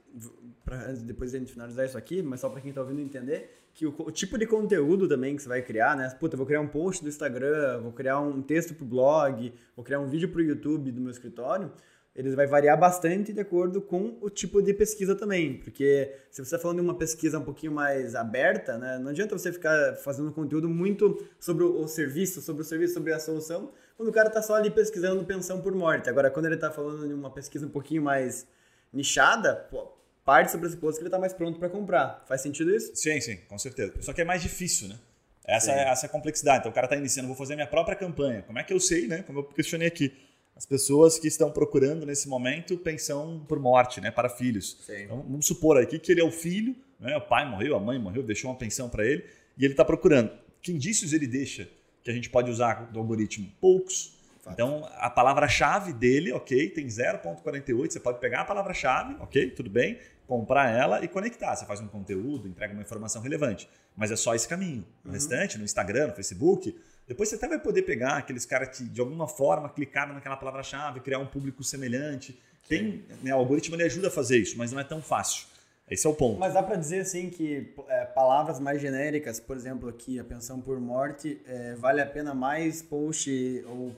pra, depois de a gente finalizar isso aqui, mas só para quem está ouvindo entender, que o, o, tipo de conteúdo também que você vai criar, né? Puta, vou criar um post do Instagram, vou criar um texto para o blog, vou criar um vídeo para o YouTube do meu escritório ele vai variar bastante de acordo com o tipo de pesquisa também, porque se você está falando de uma pesquisa um pouquinho mais aberta, né, não adianta você ficar fazendo conteúdo muito sobre o serviço, sobre o serviço, sobre a solução, quando o cara está só ali pesquisando pensão por morte. Agora, quando ele está falando de uma pesquisa um pouquinho mais nichada, pô, parte sobre esse posto que ele está mais pronto para comprar. Faz sentido isso? Sim, sim, com certeza. Só que é mais difícil, né? Essa, é, essa é a complexidade. Então o cara está iniciando, vou fazer minha própria campanha. Como é que eu sei, né? Como eu questionei aqui as pessoas que estão procurando nesse momento pensão por morte, né, para filhos. Então, vamos supor aqui que ele é o filho, né, o pai morreu, a mãe morreu, deixou uma pensão para ele e ele está procurando. Que indícios ele deixa que a gente pode usar do algoritmo? Poucos. Fato. Então, a palavra-chave dele, ok, tem 0.48, você pode pegar a palavra-chave, ok, tudo bem, comprar ela e conectar. Você faz um conteúdo, entrega uma informação relevante. Mas é só esse caminho. O uhum. restante, no Instagram, no Facebook, depois você até vai poder pegar aqueles caras que, de alguma forma, clicaram naquela palavra-chave, criar um público semelhante. Tem, né, o algoritmo ele ajuda a fazer isso, mas não é tão fácil. Esse é o ponto. Mas dá para dizer assim que é, palavras mais genéricas, por exemplo, aqui a pensão por morte, é, vale a pena mais post ou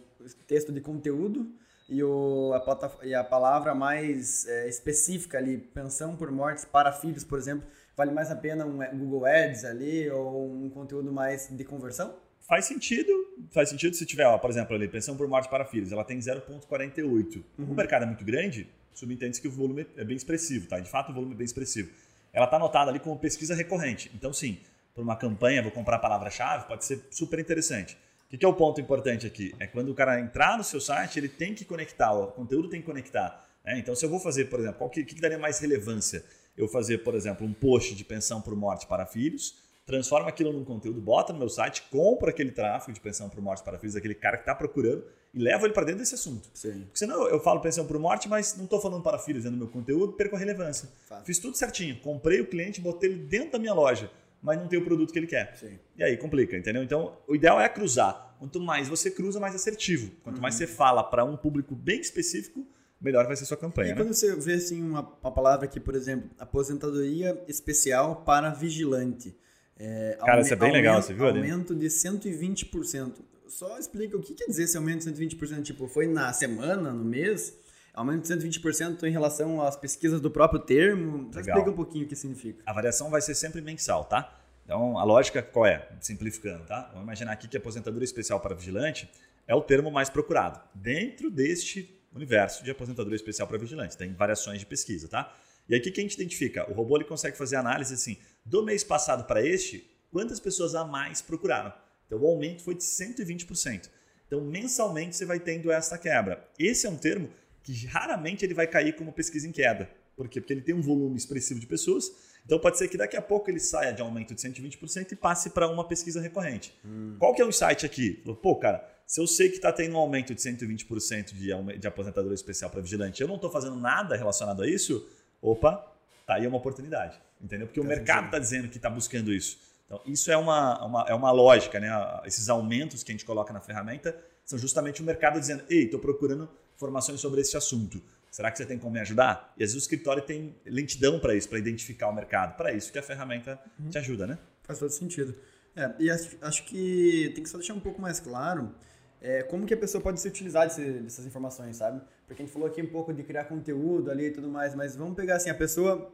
texto de conteúdo e, o, a, e a palavra mais é, específica ali, pensão por mortes para filhos, por exemplo, vale mais a pena um Google Ads ali ou um conteúdo mais de conversão? Faz sentido, faz sentido se tiver, ó, por exemplo, ali, pensão por morte para filhos, ela tem 0,48. Uhum. O mercado é muito grande, subentende-se que o volume é bem expressivo, tá? De fato, o volume é bem expressivo. Ela está anotada ali como pesquisa recorrente. Então, sim, para uma campanha, vou comprar a palavra-chave, pode ser super interessante. O que é o ponto importante aqui? É quando o cara entrar no seu site, ele tem que conectar, o conteúdo tem que conectar. Né? Então, se eu vou fazer, por exemplo, o que, que daria mais relevância? Eu fazer, por exemplo, um post de pensão por morte para filhos, transforma aquilo num conteúdo, bota no meu site, compra aquele tráfego de pensão por morte para filhos, aquele cara que está procurando, e leva ele para dentro desse assunto. Sim. Porque senão eu falo pensão por morte, mas não estou falando para filhos dentro do meu conteúdo, perco a relevância. Fato. Fiz tudo certinho, comprei o cliente, botei ele dentro da minha loja, mas não tem o produto que ele quer. Sim. E aí complica, entendeu? Então o ideal é cruzar. Quanto mais você cruza, mais assertivo. Quanto uhum. mais você fala para um público bem específico, melhor vai ser sua campanha. E né? quando você vê assim uma, uma palavra aqui, por exemplo, aposentadoria especial para vigilante. É, Cara, isso é bem aumento, legal, você viu ali? Aumento de 120%. Só explica o que quer dizer esse aumento de 120%. Tipo, foi na semana, no mês? Aumento de 120% em relação às pesquisas do próprio termo? Explica um pouquinho o que significa. A variação vai ser sempre mensal, tá? Então, a lógica qual é? Simplificando, tá? Vamos imaginar aqui que a aposentadoria especial para vigilante é o termo mais procurado dentro deste universo de aposentadoria especial para vigilante. Tem variações de pesquisa, tá? E aí o que a gente identifica? O robô ele consegue fazer análise assim, do mês passado para este, quantas pessoas a mais procuraram. Então o aumento foi de 120%. Então mensalmente você vai tendo essa quebra. Esse é um termo que raramente ele vai cair como pesquisa em queda. Por quê? Porque ele tem um volume expressivo de pessoas. Então pode ser que daqui a pouco ele saia de aumento de 120% e passe para uma pesquisa recorrente. Hum. Qual que é o insight aqui? Pô, cara, se eu sei que está tendo um aumento de 120% de, de aposentadoria especial para vigilante, eu não estou fazendo nada relacionado a isso, opa, tá aí uma oportunidade, entendeu? Porque o mercado está dizendo que está buscando isso. Então, isso é uma, uma, é uma lógica, né? Esses aumentos que a gente coloca na ferramenta são justamente o mercado dizendo: ei, estou procurando informações sobre esse assunto. Será que você tem como me ajudar? E às vezes o escritório tem lentidão para isso, para identificar o mercado. Para isso que a ferramenta uhum. te ajuda, né? Faz todo sentido. É, e acho, acho, que tem que só deixar um pouco mais claro é, como que a pessoa pode se utilizar desse, dessas informações, sabe? Porque a gente falou aqui um pouco de criar conteúdo ali e tudo mais, mas vamos pegar assim, a pessoa,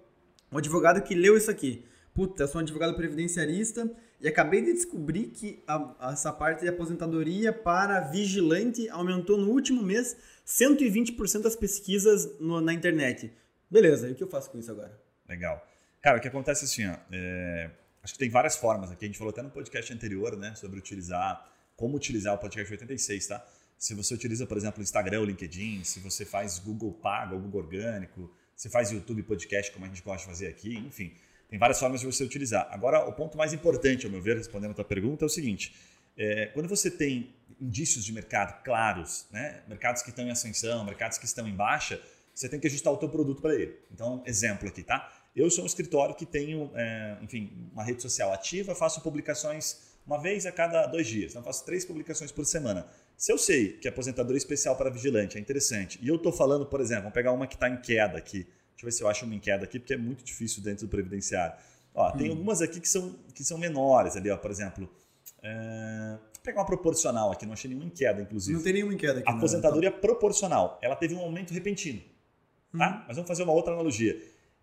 o advogado que leu isso aqui. Puta, eu sou um advogado previdenciarista e acabei de descobrir que a, essa parte de aposentadoria para vigilante aumentou no último mês 120% das pesquisas no, na internet. Beleza, e o que eu faço com isso agora? Legal. Cara, o que acontece assim, ó, é, acho que tem várias formas aqui. A gente falou até no podcast anterior, né, sobre utilizar, como utilizar o podcast 86, tá? Se você utiliza, por exemplo, o Instagram, o LinkedIn, se você faz Google Pago Google Orgânico, se faz YouTube Podcast, como a gente gosta de fazer aqui, enfim, tem várias formas de você utilizar. Agora, o ponto mais importante, ao meu ver, respondendo a tua pergunta, é o seguinte: é, quando você tem indícios de mercado claros, né, mercados que estão em ascensão, mercados que estão em baixa, você tem que ajustar o teu produto para ele. Então, exemplo aqui, tá? Eu sou um escritório que tenho, é, enfim, uma rede social ativa, faço publicações uma vez a cada dois dias. Então, faço três publicações por semana. Se eu sei que a aposentadoria especial para vigilante é interessante, e eu estou falando, por exemplo, vamos pegar uma que está em queda aqui. Deixa eu ver se eu acho uma em queda aqui, porque é muito difícil dentro do previdenciário. Ó, tem hum. algumas aqui que são, que são menores ali, ó, por exemplo. É... Vou pegar uma proporcional aqui, não achei nenhuma em queda, inclusive. Não tem nenhuma em queda aqui. A aposentadoria não. proporcional, ela teve um aumento repentino. Tá? Hum. Mas vamos fazer uma outra analogia.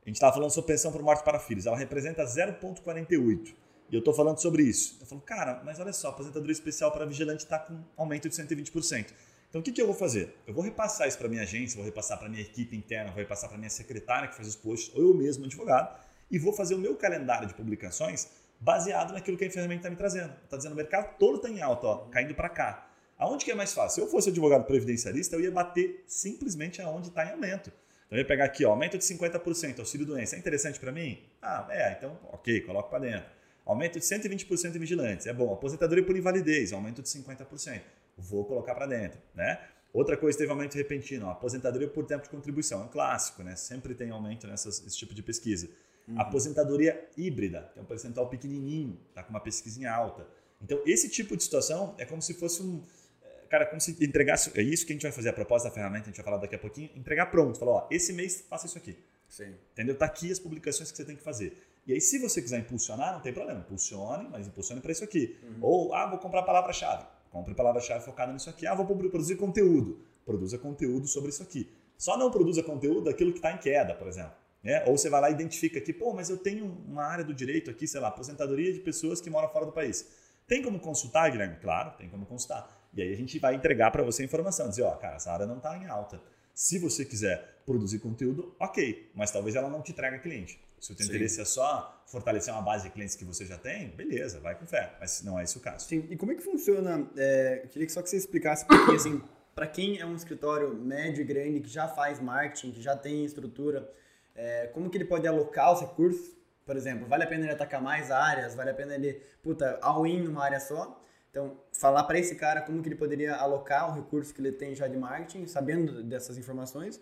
A gente estava falando sobre pensão por morte para filhos. Ela representa 0,48. E eu estou falando sobre isso. Eu falo, cara, mas olha só, a aposentadoria especial para vigilante está com aumento de 120%. Então o que, que eu vou fazer? Eu vou repassar isso para minha agência, vou repassar para minha equipe interna, vou repassar para minha secretária que faz os posts, ou eu mesmo, advogado, e vou fazer o meu calendário de publicações baseado naquilo que a ferramenta está me trazendo. Está dizendo, o mercado todo está em alta, ó, caindo para cá. Aonde que é mais fácil? Se eu fosse advogado previdenciarista, eu ia bater simplesmente aonde está em aumento. Então eu ia pegar aqui, ó, aumento de 50%, auxílio doença. É interessante para mim? Ah, é, então ok, coloco para dentro. Aumento de 120% em vigilantes. É bom. Aposentadoria por invalidez, aumento de 50%. Vou colocar para dentro, né? Outra coisa teve aumento repentino, ó, aposentadoria por tempo de contribuição, é um clássico, né? Sempre tem aumento nesse tipo de pesquisa. Uhum. Aposentadoria híbrida, tem um percentual pequenininho, tá com uma pesquisa alta. Então, esse tipo de situação é como se fosse um, é, cara, como se entregasse, é isso que a gente vai fazer, a proposta da ferramenta, a gente vai falar daqui a pouquinho, entregar pronto, falar, ó, esse mês faça isso aqui. Sim. Entendeu? Tá aqui as publicações que você tem que fazer. E aí, se você quiser impulsionar, não tem problema. Impulsione, mas impulsione para isso aqui. Uhum. Ou, ah, vou comprar palavra-chave. Compre palavra-chave focada nisso aqui. Ah, vou produzir conteúdo. Produza conteúdo sobre isso aqui. Só não produza conteúdo daquilo que está em queda, por exemplo. Né? Ou você vai lá e identifica aqui, pô, mas eu tenho uma área do direito aqui, sei lá, aposentadoria de pessoas que moram fora do país. Tem como consultar, Guilherme? Claro, tem como consultar. E aí a gente vai entregar para você a informação, dizer, ó, cara, essa área não está em alta. Se você quiser produzir conteúdo, ok, mas talvez ela não te traga cliente. Se o teu Sim. interesse é só fortalecer uma base de clientes que você já tem, beleza, vai com fé. Mas não é esse o caso. Sim, e como é que funciona? É, eu queria só que você explicasse um pouquinho assim, para quem é um escritório médio e grande, que já faz marketing, que já tem estrutura, é, como que ele pode alocar os recursos? Por exemplo, vale a pena ele atacar mais áreas? Vale a pena ele, puta, all-in numa área só? Então, falar para esse cara como que ele poderia alocar o recurso que ele tem já de marketing, sabendo dessas informações.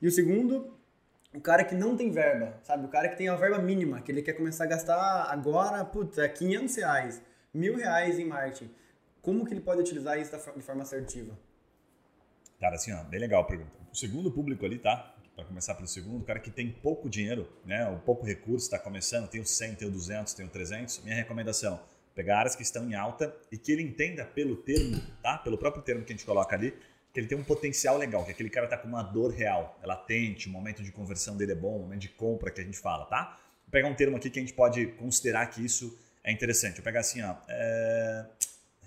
E o segundo, o cara que não tem verba, sabe? O cara que tem a verba mínima, que ele quer começar a gastar agora, puta, 500 reais, mil reais em marketing. Como que ele pode utilizar isso de forma assertiva? Cara, assim, ó, bem legal a pergunta. O segundo público ali, tá? Para começar pelo segundo, o cara que tem pouco dinheiro, né? O pouco recurso, está começando, tem o 100, tem o 200, tem o 300. Minha recomendação, pegar áreas que estão em alta e que ele entenda pelo termo, tá? Pelo próprio termo que a gente coloca ali, que ele tem um potencial legal, que aquele cara está com uma dor real, é latente, o momento de conversão dele é bom, o momento de compra que a gente fala, tá? Vou pegar um termo aqui que a gente pode considerar que isso é interessante. Vou pegar assim, ó, é...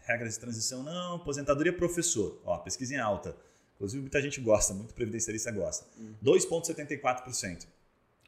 regras de transição não, aposentadoria professor, ó, pesquisa em alta. Inclusive muita gente gosta, muito previdenciarista gosta. Hum. 2,74%.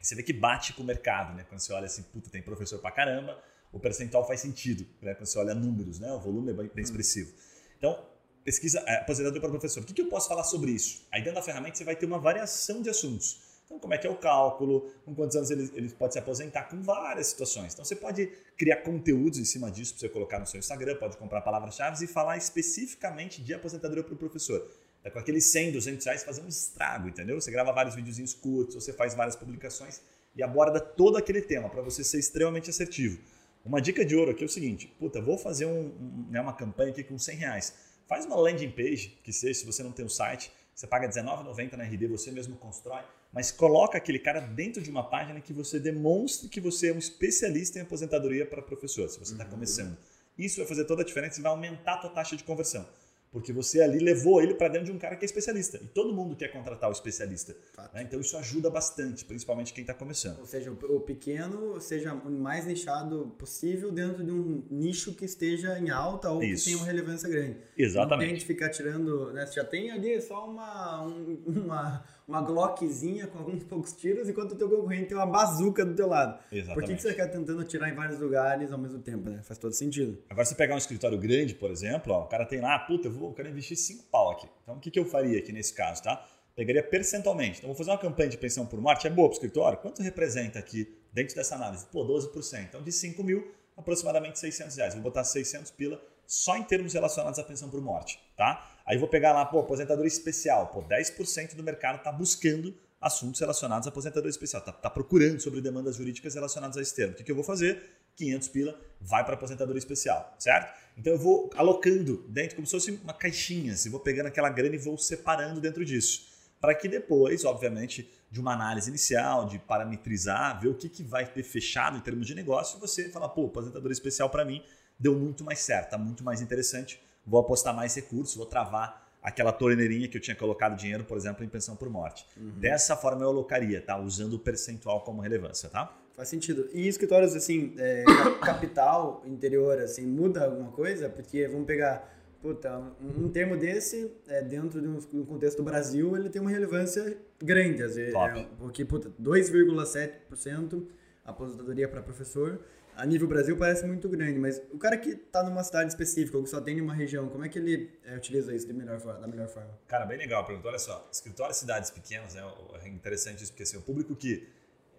Você vê que bate com o mercado, né? Quando você olha assim, puta, tem professor pra caramba, o percentual faz sentido, né? Quando você olha números, né? O volume é bem, expressivo. Então, pesquisa, é, aposentadoria para professor. O que, que eu posso falar sobre isso? Aí dentro da ferramenta você vai ter uma variação de assuntos. Então, como é que é o cálculo, com quantos anos ele, ele pode se aposentar, com várias situações. Então, você pode criar conteúdos em cima disso para você colocar no seu Instagram, pode comprar palavras-chave e falar especificamente de aposentadoria para o professor. É com aqueles 100, 200 reais fazer um estrago, entendeu? Você grava vários videozinhos curtos, você faz várias publicações e aborda todo aquele tema para você ser extremamente assertivo. Uma dica de ouro aqui é o seguinte, puta, vou fazer um, um, né, uma campanha aqui com 100 reais Faz uma landing page, que seja, se você não tem o um site, você paga R$19,90 na RD, você mesmo constrói, mas coloca aquele cara dentro de uma página que você demonstre que você é um especialista em aposentadoria para professor, se você está uhum. começando. Isso vai fazer toda a diferença e vai aumentar a tua taxa de conversão. Porque você ali levou ele para dentro de um cara que é especialista. E todo mundo quer contratar o especialista. Né? Então isso ajuda bastante, principalmente quem está começando. Ou seja, o pequeno seja o mais nichado possível dentro de um nicho que esteja em alta ou isso. que tenha uma relevância grande. Exatamente. Não tem de ficar tirando. Né? Você já tem ali só uma, um, uma, uma Glockzinha com alguns poucos tiros, enquanto o teu concorrente tem uma bazuca do teu lado. Exatamente. Por que, que você ficar tentando atirar em vários lugares ao mesmo tempo? Né? Faz todo sentido. Agora, você pegar um escritório grande, por exemplo, ó, o cara tem lá, puta, eu vou eu quero investir 5 pau aqui. Então, o que, que eu faria aqui nesse caso, tá? Pegaria percentualmente. Então, vou fazer uma campanha de pensão por morte. É boa para o escritório? Quanto representa aqui dentro dessa análise? Pô, 12%. Então, de 5 mil, aproximadamente 600 reais. Vou botar 600 pila só em termos relacionados à pensão por morte, tá? Aí vou pegar lá, pô, aposentadoria especial. Pô, 10% do mercado está buscando assuntos relacionados à aposentadoria especial. Está tá procurando sobre demandas jurídicas relacionadas a esse termo. O que, que eu vou fazer? 500 pila vai para aposentadoria especial, certo? Então eu vou alocando dentro como se fosse uma caixinha, assim, vou pegando aquela grana e vou separando dentro disso. Para que depois, obviamente, de uma análise inicial, de parametrizar, ver o que, que vai ter fechado em termos de negócio, você fala, pô, aposentadoria especial para mim deu muito mais certo, tá muito mais interessante, vou apostar mais recursos, vou travar aquela torneirinha que eu tinha colocado dinheiro, por exemplo, em pensão por morte. Uhum. Dessa forma eu alocaria, tá? Usando o percentual como relevância, tá? Faz sentido. E escritórios, assim, é, capital, interior, assim, muda alguma coisa? Porque vamos pegar, puta, um, um termo desse, é, dentro de um, contexto do Brasil, ele tem uma relevância grande. Às vezes, é, porque, puta, 2,7% aposentadoria para professor, a nível Brasil parece muito grande, mas o cara que está numa cidade específica ou que só tem uma região, como é que ele é, utiliza isso melhor, da melhor forma? Cara, bem legal a pergunta. Olha só, escritórios cidades pequenas, né, é interessante isso, porque assim, o público que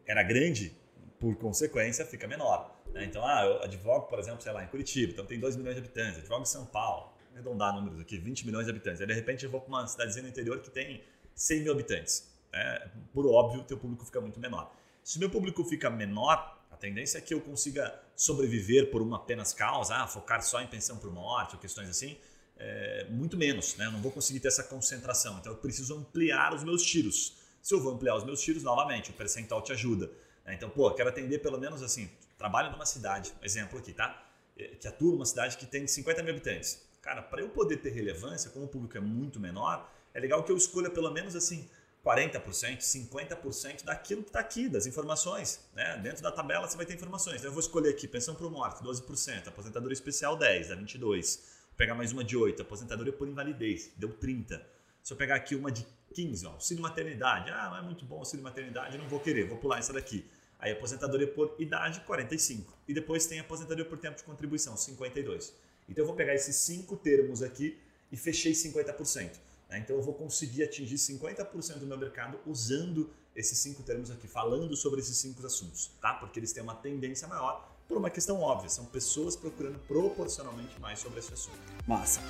era grande por consequência, fica menor. Né? Então, ah, eu advogo, por exemplo, sei lá, em Curitiba, então tem 2 milhões de habitantes, advogo em São Paulo, arredondar números aqui, 20 milhões de habitantes. Aí, de repente, eu vou para uma cidadezinha no interior que tem 100 mil habitantes. Né? Por óbvio, o teu público fica muito menor. Se o meu público fica menor, a tendência é que eu consiga sobreviver por uma apenas causa, ah, focar só em pensão por morte ou questões assim, é, muito menos, né? Eu não vou conseguir ter essa concentração. Então eu preciso ampliar os meus tiros. Se eu vou ampliar os meus tiros, novamente, o percentual te ajuda. Né? Então, pô, quero atender pelo menos assim, trabalho numa cidade, exemplo aqui, tá? É, que atua numa cidade que tem 50 mil habitantes. Cara, para eu poder ter relevância, como o público é muito menor, é legal que eu escolha pelo menos assim 40%, 50% daquilo que está aqui, das informações. Né? Dentro da tabela você vai ter informações. Então, eu vou escolher aqui pensão por morte, 12%, aposentadoria especial 10, dá 22. Vou pegar mais uma de 8, aposentadoria por invalidez, deu 30. Se eu pegar aqui uma de 15, ó, auxílio maternidade. Ah, não é muito bom auxílio maternidade, não vou querer, vou pular essa daqui. Aí aposentadoria por idade, 45. E depois tem aposentadoria por tempo de contribuição, 52. Então eu vou pegar esses cinco termos aqui e fechei 50%. Né? Então eu vou conseguir atingir 50% do meu mercado usando esses cinco termos aqui, falando sobre esses cinco assuntos, tá? Porque eles têm uma tendência maior por uma questão óbvia, são pessoas procurando proporcionalmente mais sobre esse assunto. Massa.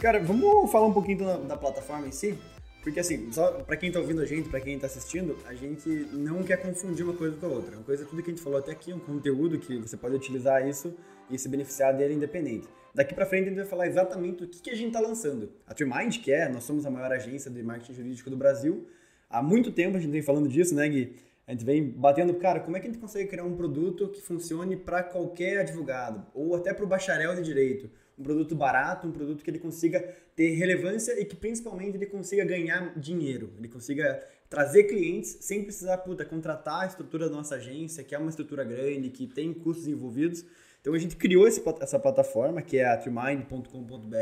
Cara, vamos falar um pouquinho da, da plataforma em si? Porque assim, só para quem tá ouvindo a gente, para quem tá assistindo, a gente não quer confundir uma coisa com a outra. Uma coisa, tudo que a gente falou até aqui, é um conteúdo que você pode utilizar isso e se beneficiar dele independente. Daqui para frente a gente vai falar exatamente o que, que a gente está lançando. A TreeMind, que é, nós somos a maior agência de marketing jurídico do Brasil. Há muito tempo a gente vem falando disso, né, Gui? A gente vem batendo, cara, como é que a gente consegue criar um produto que funcione para qualquer advogado ou até para o bacharel de direito? um produto barato, um produto que ele consiga ter relevância e que principalmente ele consiga ganhar dinheiro, ele consiga trazer clientes sem precisar puta, contratar a estrutura da nossa agência, que é uma estrutura grande, que tem custos envolvidos. Então a gente criou esse, essa plataforma, que é a trimind.com.br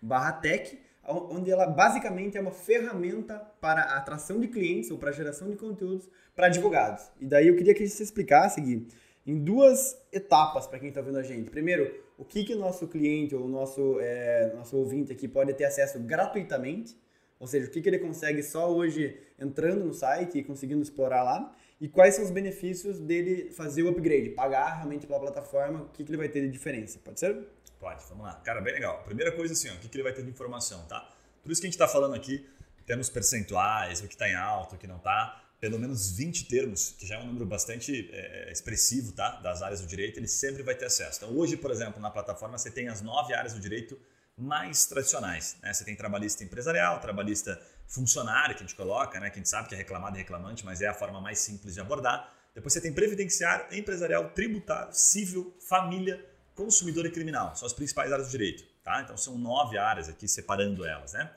barra tech, onde ela basicamente é uma ferramenta para a atração de clientes ou para a geração de conteúdos para advogados. E daí eu queria que você explicasse, Gui, em duas etapas para quem está vendo a gente. Primeiro, o que, que o nosso cliente ou o nosso, é, nosso ouvinte aqui pode ter acesso gratuitamente, ou seja, o que, que ele consegue só hoje entrando no site e conseguindo explorar lá, e quais são os benefícios dele fazer o upgrade, pagar realmente pela plataforma, o que, que ele vai ter de diferença. Pode ser? Pode, vamos lá. Cara, bem legal. Primeira coisa assim, ó, o que, que ele vai ter de informação, tá? Tudo isso que a gente está falando aqui, temos percentuais, o que está em alto, o que não está pelo menos 20 termos, que já é um número bastante é, expressivo tá? das áreas do direito, ele sempre vai ter acesso. Então, hoje, por exemplo, na plataforma você tem as nove áreas do direito mais tradicionais. Né? Você tem trabalhista empresarial, trabalhista funcionário, que a gente coloca, né? que a gente sabe que é reclamado e reclamante, mas é a forma mais simples de abordar. Depois você tem previdenciário, empresarial, tributário, civil, família, consumidor e criminal. São as principais áreas do direito. Tá? Então, são nove áreas aqui, separando elas. Né?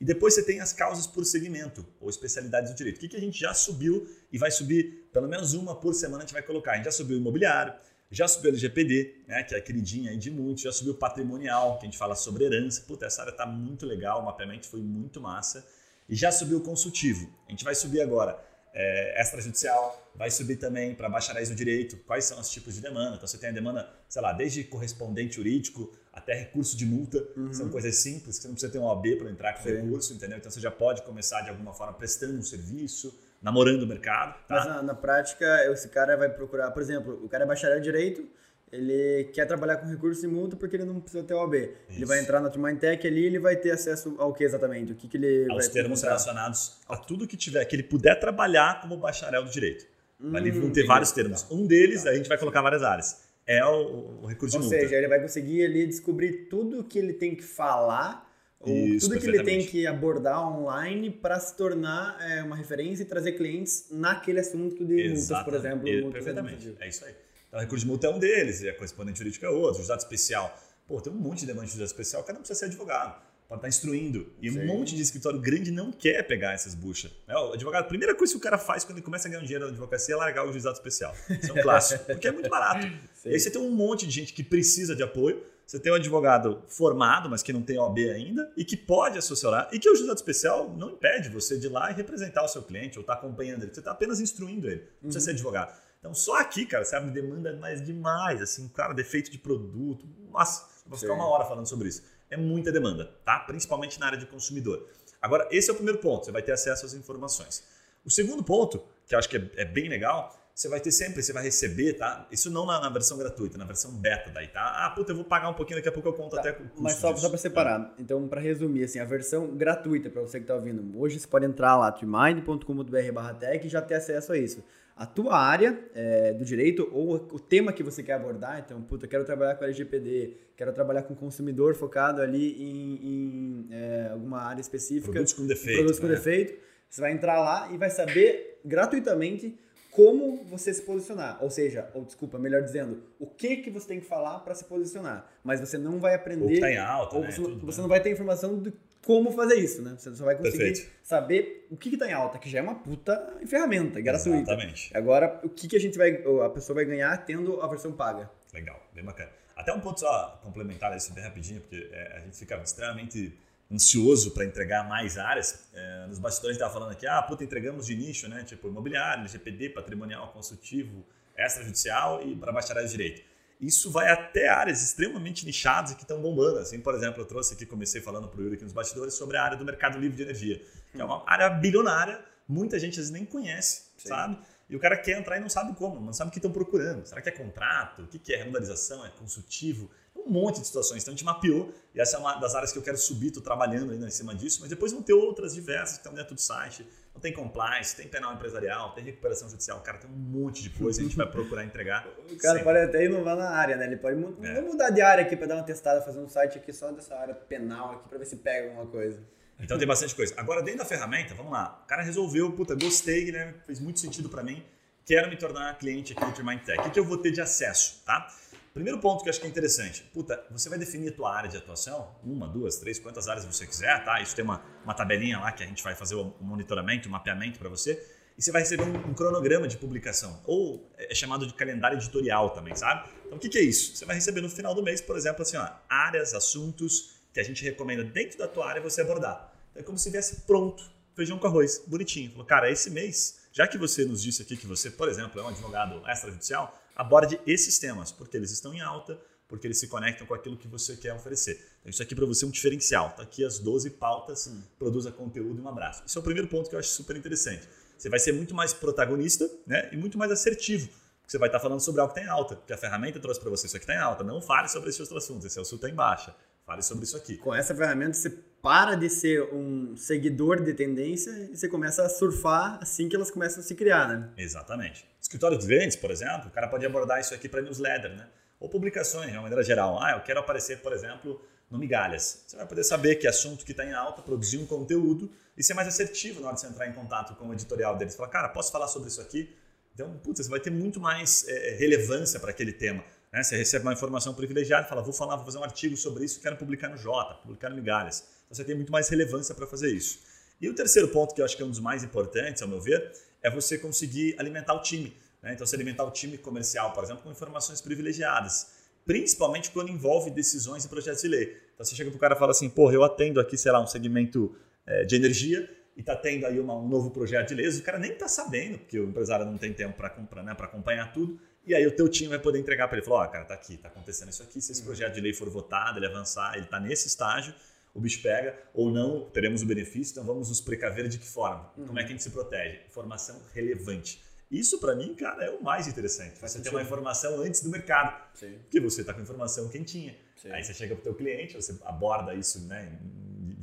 E depois você tem as causas por segmento ou especialidades do direito. O que, que a gente já subiu e vai subir pelo menos uma por semana a gente vai colocar. A gente já subiu imobiliário, já subiu o LGPD, né, que é a queridinha aí de muitos, já subiu o patrimonial, que a gente fala sobre herança. Puta, essa área está muito legal, o mapeamento foi muito massa. E já subiu o consultivo. A gente vai subir agora é, extrajudicial, vai subir também para bacharéis no direito, quais são os tipos de demanda. Então você tem a demanda, sei lá, desde correspondente jurídico até recurso de multa, uhum. são coisas simples, você não precisa ter um OAB para entrar com Sim. recurso, entendeu? Então você já pode começar de alguma forma prestando um serviço, namorando o mercado. Tá? Mas na, na prática, esse cara vai procurar, por exemplo, o cara é bacharel em direito, ele quer trabalhar com recurso e multa porque ele não precisa ter OAB. Isso. Ele vai entrar na Trumine Tech ali ele vai ter acesso ao que exatamente? O que, que ele Aos termos relacionados a tudo que tiver, que ele puder trabalhar como bacharel do direito. Hum, Ali vão ter vários termos. Tá. Um deles, tá. a gente vai colocar várias áreas. É o, o recurso Ou de multa. Ou seja, ele vai conseguir ali descobrir tudo que ele tem que falar isso, tudo que ele tem que abordar online para se tornar é, uma referência e trazer clientes naquele assunto de Exatamente. multas, por exemplo. E, perfeitamente. É isso aí. Então, recurso de multa é um deles, e a correspondente jurídica é outro, o especial. Pô, tem um monte de demanda de juizado especial, o cara não precisa ser advogado pode estar instruindo. E Sim. um monte de escritório grande não quer pegar essas buchas. É, o advogado, a primeira coisa que o cara faz quando ele começa a ganhar dinheiro na advocacia é largar o juizado especial. Isso é um clássico, porque é muito barato. Sim. E aí você tem um monte de gente que precisa de apoio. Você tem um advogado formado, mas que não tem OAB ainda, e que pode assessorar, e que o juizado especial não impede você de ir lá e representar o seu cliente, ou estar tá acompanhando ele. Você está apenas instruindo ele. Não precisa uhum. ser advogado. Então, só aqui, cara, você abre demanda mais demais, assim, cara, defeito de produto. Nossa, vou ficar uma hora falando sobre isso é muita demanda, tá? Principalmente na área de consumidor. Agora, esse é o primeiro ponto, você vai ter acesso às informações. O segundo ponto, que eu acho que é, é bem legal, você vai ter sempre, você vai receber, tá? Isso não na, na, versão gratuita, na versão beta daí, tá? Ah, puta, eu vou pagar um pouquinho, daqui a pouco eu conto tá, até o custo Mas só, só para separar, é. então para resumir, assim, a versão gratuita para você que está ouvindo, hoje você pode entrar lá, trimind.com.br barra tech e já ter acesso a isso a tua área é, do direito ou o tema que você quer abordar. Então, puta, eu quero trabalhar com LGPD, quero trabalhar com consumidor focado ali em, em é, alguma área específica. Produtos com defeito. Produtos com né? defeito. Você vai entrar lá e vai saber gratuitamente como você se posicionar. Ou seja, ou desculpa, melhor dizendo, o que que você tem que falar para se posicionar. Mas você não vai aprender. Ou que tá em alta, ou né? Você, Tudo, você né? não vai ter informação do como fazer isso, né? Você só vai conseguir Perfeito. saber o que está em alta, que já é uma puta ferramenta gratuita. Exatamente. Agora, o que, que a gente vai, a pessoa vai ganhar tendo a versão paga. Legal, bem bacana. Até um ponto só complementar isso bem rapidinho, porque é, a gente fica extremamente ansioso para entregar mais áreas. É, nos bastidores a gente estava falando aqui, ah, puta, entregamos de nicho, né? Tipo imobiliário, GPD, patrimonial, consultivo, extrajudicial e para bacharel de direito isso vai até áreas extremamente nichadas e que estão bombando. Assim, por exemplo, eu trouxe aqui, comecei falando para o Yuri aqui nos bastidores sobre a área do mercado livre de energia, que é uma área bilionária, muita gente às vezes nem conhece, Sim. sabe? E o cara quer entrar e não sabe como, não sabe o que estão procurando. Será que é contrato? O que é regularização? É consultivo? Um monte de situações. Então a gente mapeou, e essa é uma das áreas que eu quero subir, estou trabalhando ainda em cima disso, mas depois vão ter outras diversas que estão dentro do site não tem compliance, tem penal empresarial, tem recuperação judicial. Cara, tem um monte de coisa a gente vai procurar entregar. O cara sempre. pode até inovar na área, né? Ele pode é. mudar de área aqui para dar uma testada, fazer um site aqui só dessa área penal aqui para ver se pega alguma coisa. Então tem bastante coisa. Agora, dentro da ferramenta, vamos lá. O cara resolveu, puta, gostei, né? Fez muito sentido para mim. Quero me tornar cliente aqui do Trimind Tech. O que, que eu vou ter de acesso, tá? Primeiro ponto que eu acho que é interessante. Puta, você vai definir a tua área de atuação, uma, duas, três, quantas áreas você quiser, tá? Isso tem uma, uma tabelinha lá que a gente vai fazer o monitoramento, o mapeamento para você. E você vai receber um, um, cronograma de publicação, ou é chamado de calendário editorial também, sabe? Então o que, que é isso? Você vai receber no final do mês, por exemplo, assim, ó, áreas, assuntos que a gente recomenda dentro da tua área você abordar. Então, é como se viesse pronto, feijão com arroz, bonitinho. Falou, cara, esse mês, já que você nos disse aqui que você, por exemplo, é um advogado extrajudicial, aborde esses temas, porque eles estão em alta, porque eles se conectam com aquilo que você quer oferecer. Então, isso aqui para você é um diferencial. Está aqui as 12 pautas, hum. produza conteúdo e um abraço. Esse é o primeiro ponto que eu acho super interessante. Você vai ser muito mais protagonista né, e muito mais assertivo. Você vai estar falando sobre algo que está em alta, porque a ferramenta trouxe para você isso aqui está em alta. Não fale sobre esse outro assunto, esse assunto está em baixa. Fale sobre isso aqui. Com essa ferramenta você para de ser um seguidor de tendência e você começa a surfar assim que elas começam a se criar, né? Exatamente. Escritórios grandes, por exemplo, o cara pode abordar isso aqui para newsletter, né? Ou publicações, de uma maneira geral. Ah, eu quero aparecer, por exemplo, no Migalhas. Você vai poder saber que assunto que está em alta, produzir um conteúdo e ser mais assertivo na hora de você entrar em contato com o editorial deles. Falar, cara, posso falar sobre isso aqui? Então, putz, você vai ter muito mais é, relevância para aquele tema. Né? Você recebe uma informação privilegiada e fala, vou falar, vou fazer um artigo sobre isso, quero publicar no Jota, publicar no Migalhas. Então você tem muito mais relevância para fazer isso. E o terceiro ponto, que eu acho que é um dos mais importantes, ao meu ver, é você conseguir alimentar o time. Né? Então, você alimentar o time comercial, por exemplo, com informações privilegiadas. Principalmente quando envolve decisões e projetos de lei. Então, você chega para o cara e fala assim, porra, eu atendo aqui, sei lá, um segmento é, de energia e está tendo aí uma, um novo projeto de lei, o cara nem está sabendo, porque o empresário não tem tempo para né, acompanhar tudo. E aí o teu time vai poder entregar para ele, falar, ó, oh, cara, tá aqui, tá acontecendo isso aqui, se esse uhum. projeto de lei for votado, ele avançar, ele está nesse estágio, o bicho pega, ou não, teremos o benefício, então vamos nos precaver de que forma? Uhum. Como é que a gente se protege? Informação relevante. Isso, para mim, cara, é o mais interessante. Você ter uma informação antes do mercado. Sim. Porque você está com informação quentinha. Sim. Aí você chega para o teu cliente, você aborda isso né,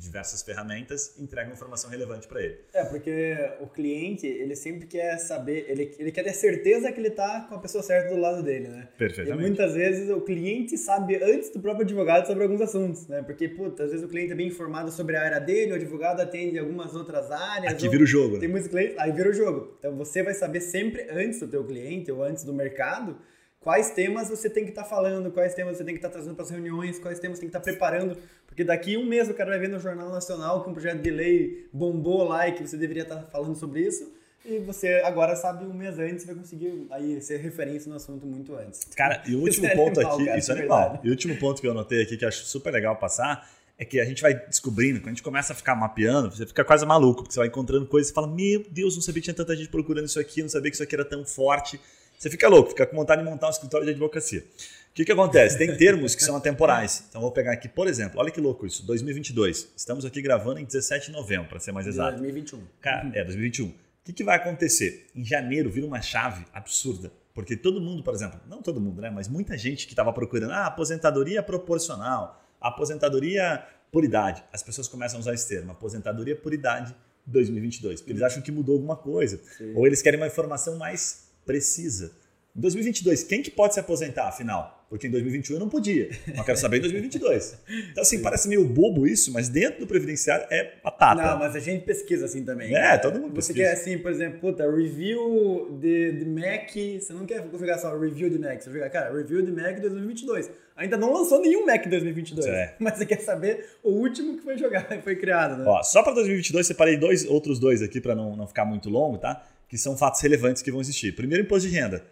diversas ferramentas, entrega uma informação relevante para ele. É, porque o cliente, ele sempre quer saber, ele, ele quer ter certeza que ele está com a pessoa certa do lado dele, né? Perfeitamente. E muitas vezes o cliente sabe antes do próprio advogado sobre alguns assuntos, né? Porque, puta, às vezes o cliente é bem informado sobre a área dele, o advogado atende algumas outras áreas. Aqui vira o jogo. Né? Tem muitos clientes, aí vira o jogo. Então você vai saber sempre antes do teu cliente ou antes do mercado quais temas você tem que estar tá falando, quais temas você tem que estar tá trazendo para as reuniões, quais temas você tem que estar tá preparando, porque daqui um mês o cara vai ver no Jornal Nacional que um projeto de lei bombou lá e que você deveria estar tá falando sobre isso, e você agora sabe um mês antes vai conseguir aí ser referência no assunto muito antes. Cara, e o último é ponto animal, aqui, cara, isso é animal. E o último ponto que eu anotei aqui que eu acho super legal passar é que a gente vai descobrindo, quando a gente começa a ficar mapeando, você fica quase maluco, porque você vai encontrando coisas e fala: Meu Deus, não sabia que tinha tanta gente procurando isso aqui, não sabia que isso aqui era tão forte. Você fica louco, fica com vontade de montar um escritório de advocacia. O que, que acontece? Tem termos que são atemporais. Então, vou pegar aqui, por exemplo, olha que louco isso, 2022. Estamos aqui gravando em 17 de novembro, para ser mais exato. 2021. Cara, é, 2021. O que, que vai acontecer? Em janeiro vira uma chave absurda. Porque todo mundo, por exemplo, não todo mundo, né? Mas muita gente que estava procurando ah, aposentadoria proporcional, aposentadoria por idade. As pessoas começam a usar esse termo, aposentadoria por idade 2022. Porque eles acham que mudou alguma coisa. Sim. Ou eles querem uma informação mais precisa. Em 2022, quem que pode se aposentar, afinal? Porque em 2021 eu não podia. Mas eu quero saber em 2022. Então, assim, Sim. parece meio bobo isso, mas dentro do previdenciário é batata. Não, mas a gente pesquisa assim também. É, cara. todo mundo Você pesquisa. quer assim, por exemplo, puta, review de, de Mac, você não quer jogar só review de Mac, você jogar, cara, review de Mac 2022. Ainda não lançou nenhum Mac 2022, é. mas você quer saber o último que foi jogado, foi criado, né? Ó, só para 2022 separei dois, outros dois aqui para não, não ficar muito longo, tá? Que são fatos relevantes que vão existir. Primeiro, imposto de renda,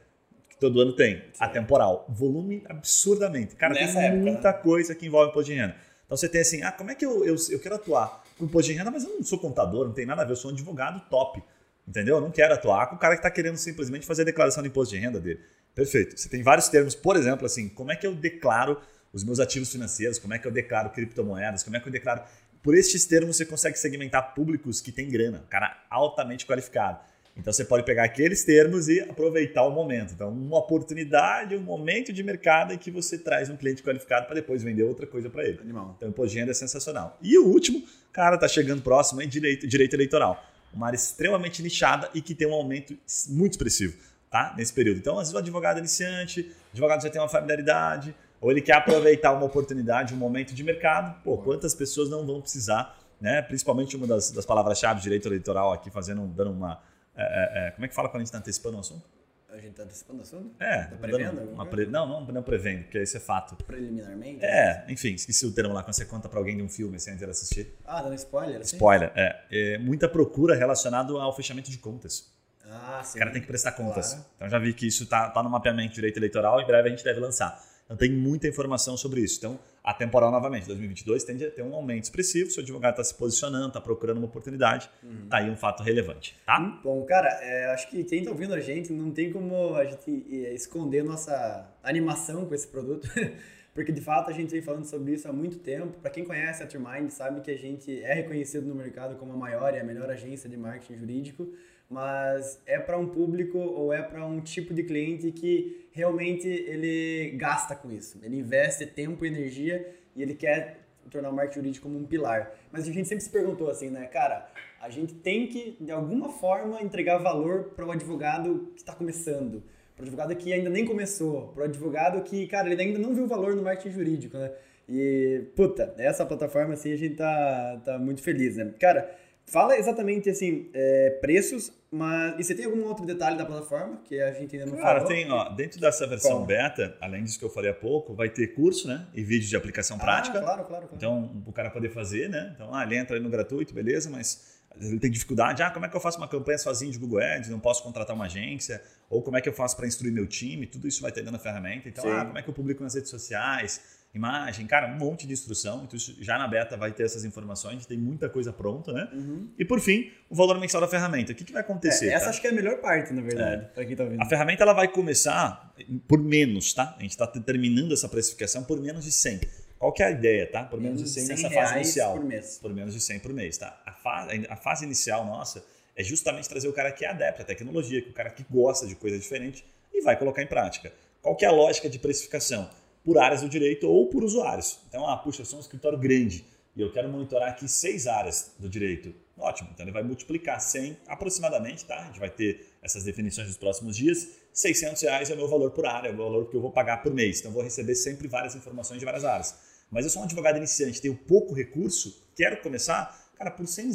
que todo ano tem, Sim. atemporal. Volume absurdamente. Cara, Nessa tem época, muita né? coisa que envolve imposto de renda. Então você tem assim, ah, como é que eu, eu, eu quero atuar com imposto de renda, mas eu não sou contador, não tem nada a ver, eu sou um advogado top. Entendeu? Eu não quero atuar com o cara que está querendo simplesmente fazer a declaração de imposto de renda dele. Perfeito. Você tem vários termos, por exemplo, assim, como é que eu declaro os meus ativos financeiros, como é que eu declaro criptomoedas, como é que eu declaro. Por estes termos você consegue segmentar públicos que têm grana, cara altamente qualificado. Então você pode pegar aqueles termos e aproveitar o momento. Então, uma oportunidade, um momento de mercado em que você traz um cliente qualificado para depois vender outra coisa para ele. Animal. Então, renda é sensacional. E o último, cara, tá chegando próximo, é direito, direito eleitoral. Uma área extremamente nichada e que tem um aumento muito expressivo, tá? Nesse período. Então, às vezes o advogado é iniciante, o advogado já tem uma familiaridade, ou ele quer aproveitar uma oportunidade, um momento de mercado. Pô, quantas pessoas não vão precisar, né? Principalmente uma das, das palavras-chave, direito eleitoral, aqui fazendo, dando uma é, é, é, como é que fala quando a gente está antecipando o assunto? A gente está antecipando o assunto? É. Tá prevendo? Uma pre... Não, não, não prevendo, porque isso é fato. Preliminarmente? É, enfim, esqueci o termo lá, quando você conta para alguém de um filme sem ter assistir. Ah, dando spoiler? Assim? Spoiler, é. é. Muita procura relacionada ao fechamento de contas. Ah, sim. O cara tem que prestar contas. Claro. Então já vi que isso está tá no mapeamento de direito eleitoral, em breve a gente deve lançar. Então tem muita informação sobre isso. Então, a temporal novamente, 2022 tende a ter um aumento expressivo. Se o advogado está se posicionando, está procurando uma oportunidade, uhum. tá aí um fato relevante, tá? Hum, bom, cara, é, acho que quem está ouvindo a gente não tem como a gente é, esconder nossa animação com esse produto. Porque de fato a gente vem falando sobre isso há muito tempo. Para quem conhece a Trimind, sabe que a gente é reconhecido no mercado como a maior e a melhor agência de marketing jurídico mas é para um público ou é para um tipo de cliente que realmente ele gasta com isso. Ele investe tempo e energia e ele quer tornar o marketing jurídico como um pilar. Mas a gente sempre se perguntou assim, né, cara, a gente tem que, de alguma forma, entregar valor para o advogado que está começando, para o advogado que ainda nem começou, para o advogado que, cara, ele ainda não viu valor no marketing jurídico, né? E, puta, essa plataforma, assim, a gente tá, tá muito feliz, né? Cara, Fala exatamente assim, é, preços, mas. E você tem algum outro detalhe da plataforma que a gente ainda não Cara, falou? tem, ó, dentro dessa versão Como? beta, além disso que eu falei há pouco, vai ter curso, né? E vídeos de aplicação ah, prática. Claro, claro, claro. Então, o cara poder fazer, né? Então, ah, ele entra aí no gratuito, beleza, mas ele tem dificuldade. Ah, como é que eu faço uma campanha sozinho de Google Ads? Não posso contratar uma agência? Ou como é que eu faço para instruir meu time? Tudo isso vai ter dentro da ferramenta. Então, Sim. ah, como é que eu publico nas redes sociais? Imagem, cara, um monte de instrução. Então, já na beta vai ter essas informações, tem muita coisa pronta, né? Uhum. E por fim, o valor mensal da ferramenta. O que, que vai acontecer? É, essa tá? acho que é a melhor parte, na verdade, é. para quem tá vendo. A ferramenta ela vai começar por menos, tá? A gente está determinando essa precificação por menos de 100. Qual que é a ideia, tá? Por menos, de 100, 100 nessa fase inicial. Por mês. Por menos de 100 por mês, tá? A fase, a fase inicial nossa é justamente trazer o cara que é adepto à tecnologia, que é o cara que gosta de coisa diferente e vai colocar em prática. Qual que é a lógica de precificação? Por áreas do direito ou por usuários. Então, ah, puxa, eu sou um escritório grande e eu quero monitorar aqui seis áreas do direito. Ótimo, então ele vai multiplicar 100 aproximadamente, tá? A gente vai ter essas definições nos próximos dias. 600 reais é o meu valor por área, é o valor que eu vou pagar por mês. Então eu vou receber sempre várias informações de várias áreas. Mas eu sou um advogado iniciante, tenho pouco recurso, quero começar, cara, por 100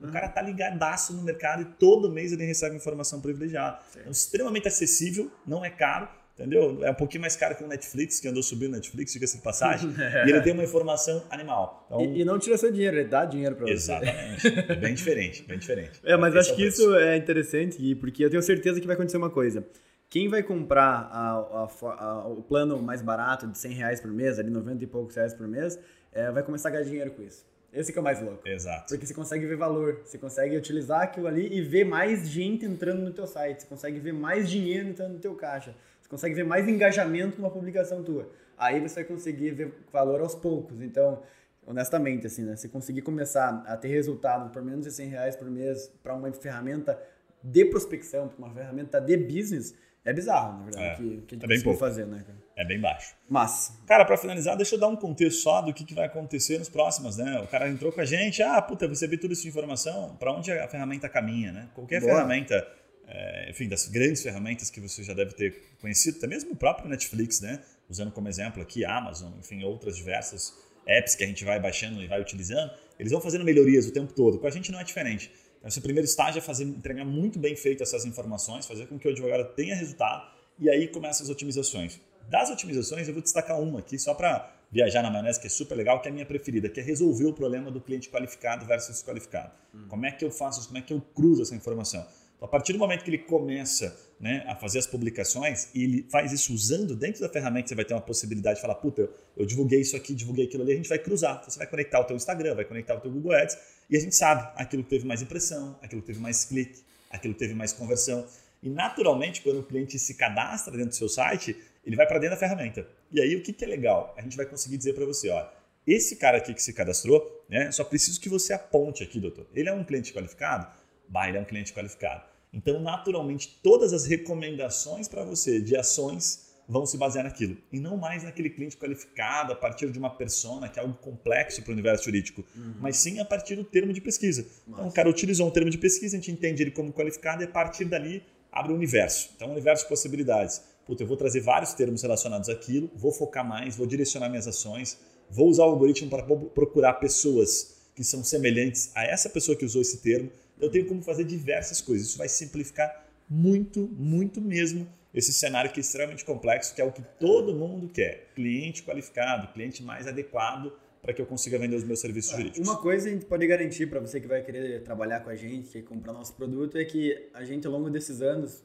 o cara tá ligadaço no mercado e todo mês ele recebe informação privilegiada. É extremamente acessível, não é caro, entendeu? É um pouquinho mais caro que o Netflix, que andou subindo o Netflix, diga-se de passagem. é. E ele tem uma informação animal. Então, e, e, não tira seu dinheiro, ele dá dinheiro para você. Exatamente. É bem diferente, bem diferente. É, mas Esse acho é que isso é interessante, porque eu tenho certeza que vai acontecer uma coisa. Quem vai comprar a, a, a, o plano mais barato de 100 reais por mês, ali 90 e poucos reais por mês, é, vai começar a ganhar dinheiro com isso. Esse que é o mais louco. Exato. Porque você consegue ver valor, você consegue utilizar aquilo ali e ver mais gente entrando no teu site, você consegue ver mais dinheiro entrando no teu caixa, consegue ver mais engajamento numa publicação tua. Aí você vai conseguir ver valor aos poucos. Então, honestamente, assim, né? Você conseguir começar a ter resultado por menos de 100 reais por mês para uma ferramenta de prospecção, para uma ferramenta de business, é bizarro, na verdade, é, que, que a gente é pouco. fazer, né, cara? É bem baixo. Mas. Cara, para finalizar, deixa eu dar um contexto só do que, que vai acontecer nos próximos, né? O cara entrou com a gente, ah, puta, eu recebi tudo isso de informação, para onde a ferramenta caminha, né? Qualquer Boa. ferramenta, é, enfim, das grandes ferramentas que você já deve ter conhecido, até mesmo o próprio Netflix, né? Usando como exemplo aqui Amazon, enfim, outras diversas apps que a gente vai baixando e vai utilizando, eles vão fazendo melhorias o tempo todo. Com a gente não é diferente. Então, esse primeiro estágio é fazer, entregar muito bem feito essas informações, fazer com que o advogado tenha resultado e aí começam as otimizações. Das otimizações, eu vou destacar uma aqui só para viajar na maionese, que é super legal, que é a minha preferida, que é resolver o problema do cliente qualificado versus desqualificado. Hum. Como é que eu faço isso? Como é que eu cruzo essa informação? Então, a partir do momento que ele começa né, a fazer as publicações e ele faz isso usando dentro da ferramenta, você vai ter uma possibilidade de falar, puta, eu, divulguei isso aqui, divulguei aquilo ali, a gente vai cruzar. Então, você vai conectar o teu Instagram, vai conectar o teu Google Ads e a gente sabe aquilo que teve mais impressão, aquilo que teve mais clique, aquilo que teve mais conversão. E naturalmente, quando o cliente se cadastra dentro do seu site, ele vai para dentro da ferramenta. E aí o que, que é legal? A gente vai conseguir dizer para você, ó, esse cara aqui que se cadastrou, né, só preciso que você aponte aqui, doutor. Ele é um cliente qualificado? Bah, ele é um cliente qualificado. Então, naturalmente, todas as recomendações para você de ações vão se basear naquilo. E não mais naquele cliente qualificado a partir de uma persona, que é algo complexo para o universo jurídico, uhum. mas sim a partir do termo de pesquisa. Nossa. Então, o cara utilizou um termo de pesquisa, a gente entende ele como qualificado e a partir dali abre o um universo. Então, um universo de possibilidades. Puta, eu vou trazer vários termos relacionados àquilo, vou focar mais, vou direcionar minhas ações, vou usar o algoritmo para procurar pessoas que são semelhantes a essa pessoa que usou esse termo. Eu tenho como fazer diversas coisas. Isso vai simplificar muito, muito mesmo esse cenário que é extremamente complexo, que é o que todo mundo quer. Cliente qualificado, cliente mais adequado para que eu consiga vender os meus serviços jurídicos. Uma coisa a gente pode garantir para você que vai querer trabalhar com a gente, que comprar nosso produto, é que a gente, ao longo desses anos,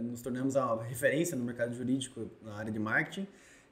nos tornamos a referência no mercado jurídico na área de marketing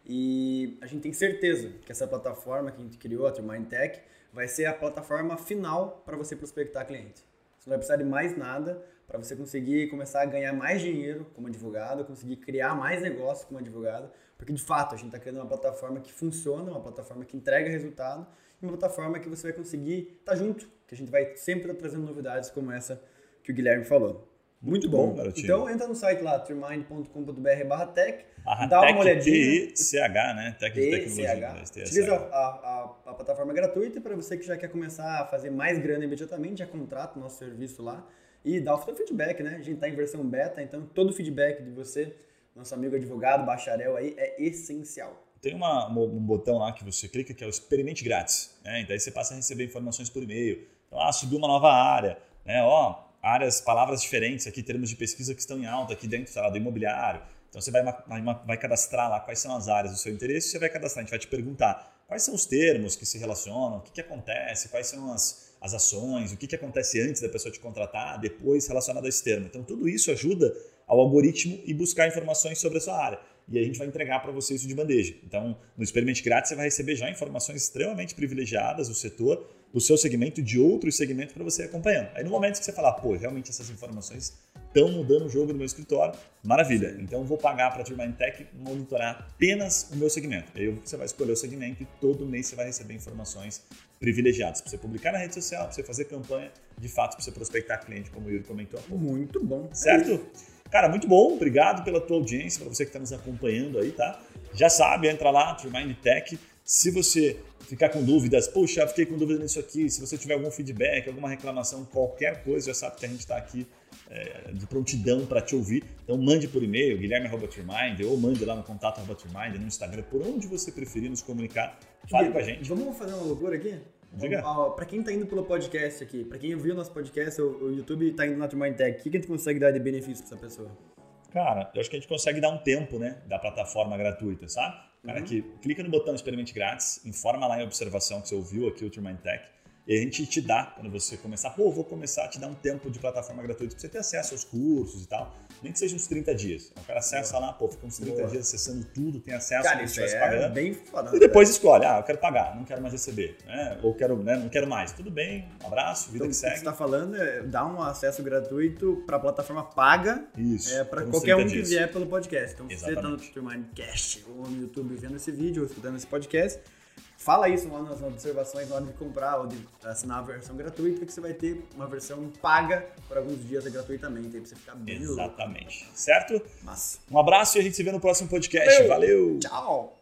e a gente tem certeza que essa plataforma que a gente criou, a Mind Tech, vai ser a plataforma final para você prospectar cliente. Você não vai precisar de mais nada para você conseguir começar a ganhar mais dinheiro como advogado, conseguir criar mais negócio como advogado, porque de fato a gente está criando uma plataforma que funciona, uma plataforma que entrega resultado, e uma plataforma que você vai conseguir estar tá junto, que a gente vai sempre estar tá trazendo novidades como essa que o Guilherme falou. Muito, Muito bom. bom então entra no site lá, turmind.com.br barra tech, barra dá tech, uma olhadinha. T-C-H, né? Tech de tecnologia. Utiliza a, a, a, plataforma gratuita para você que já quer começar a fazer mais grana imediatamente, já contrata o nosso serviço lá e dá o seu feedback, né? A gente está em versão beta, então todo o feedback de você, nosso amigo advogado, bacharel aí, é essencial. Tem uma, um botão lá que você clica que é o experimente grátis, né? Então aí você passa a receber informações por e-mail. Então, ah, subiu uma nova área, né? Ó, áreas, palavras diferentes aqui, termos de pesquisa que estão em alta aqui dentro lá, do imobiliário. Então você vai, vai, vai cadastrar lá quais são as áreas do seu interesse, você vai cadastrar, a gente vai te perguntar quais são os termos que se relacionam, o que, que acontece, quais são as, as ações, o que, que acontece antes da pessoa te contratar, depois relacionado a esse termo. Então tudo isso ajuda ao algoritmo e buscar informações sobre a sua área. E a gente vai entregar para você isso de bandeja. Então, no Experimente Grátis, você vai receber já informações extremamente privilegiadas do setor do seu segmento, de outros segmentos para você acompanhando. Aí no momento que você falar, pô, realmente essas informações estão mudando o jogo no meu escritório. Maravilha. Então vou pagar para a Turbine Tech monitorar apenas o meu segmento. Aí você vai escolher o segmento e todo mês você vai receber informações privilegiadas para você publicar na rede social, para você fazer campanha, de fato, para você prospectar cliente, como o Yuri comentou. Muito bom. Certo? Cara, muito bom. Obrigado pela tua audiência, para você que está nos acompanhando aí, tá? Já sabe, entra lá, Turbine Tech. Se você ficar com dúvidas, puxa, fiquei com dúvida nisso aqui, se você tiver algum feedback, alguma reclamação, qualquer coisa, já sabe que a gente está aqui é, de prontidão para te ouvir. Então mande por e-mail, guilherme.turmind, ou mande lá no contato Turmind, no Instagram, por onde você preferir nos comunicar, fale com a gente. Vamos fazer uma loucura aqui? Para quem está indo pelo podcast aqui, para quem viu nosso podcast, o, o YouTube está indo na Turmind Tech, o que, que a gente consegue dar de benefício para essa pessoa? Cara, eu acho que a gente consegue dar um tempo, né, da plataforma gratuita, sabe? Cara, uhum. que clica no botão experimente grátis, informa lá em observação que você ouviu aqui o Turmind Tech e a gente te dá, quando você começar, pô, vou começar a te dar um tempo de plataforma gratuita para você ter acesso aos cursos e tal. Nem que seja uns 30 dias. O cara acessa lá, pô, fica uns 30 Boa. dias acessando tudo, tem acesso cara, isso é pagando. bem foda. E depois escolhe, ah, eu quero pagar, não quero mais receber. Né? Ou quero, né, não quero mais. Tudo bem, um abraço, vida então, que segue. O que você está falando é dar um acesso gratuito para a plataforma paga Isso, é, para qualquer um dias. que vier pelo podcast. Então, se você está no Turmindcast ou no YouTube vendo esse vídeo ou escutando esse podcast, Fala isso lá nas observações na hora de comprar ou de assinar a versão gratuita, que você vai ter uma versão paga por alguns dias gratuitamente, aí pra você ficar bem Exatamente. Louco. Certo? Massa. Um abraço e a gente se vê no próximo podcast. Valeu! Tchau!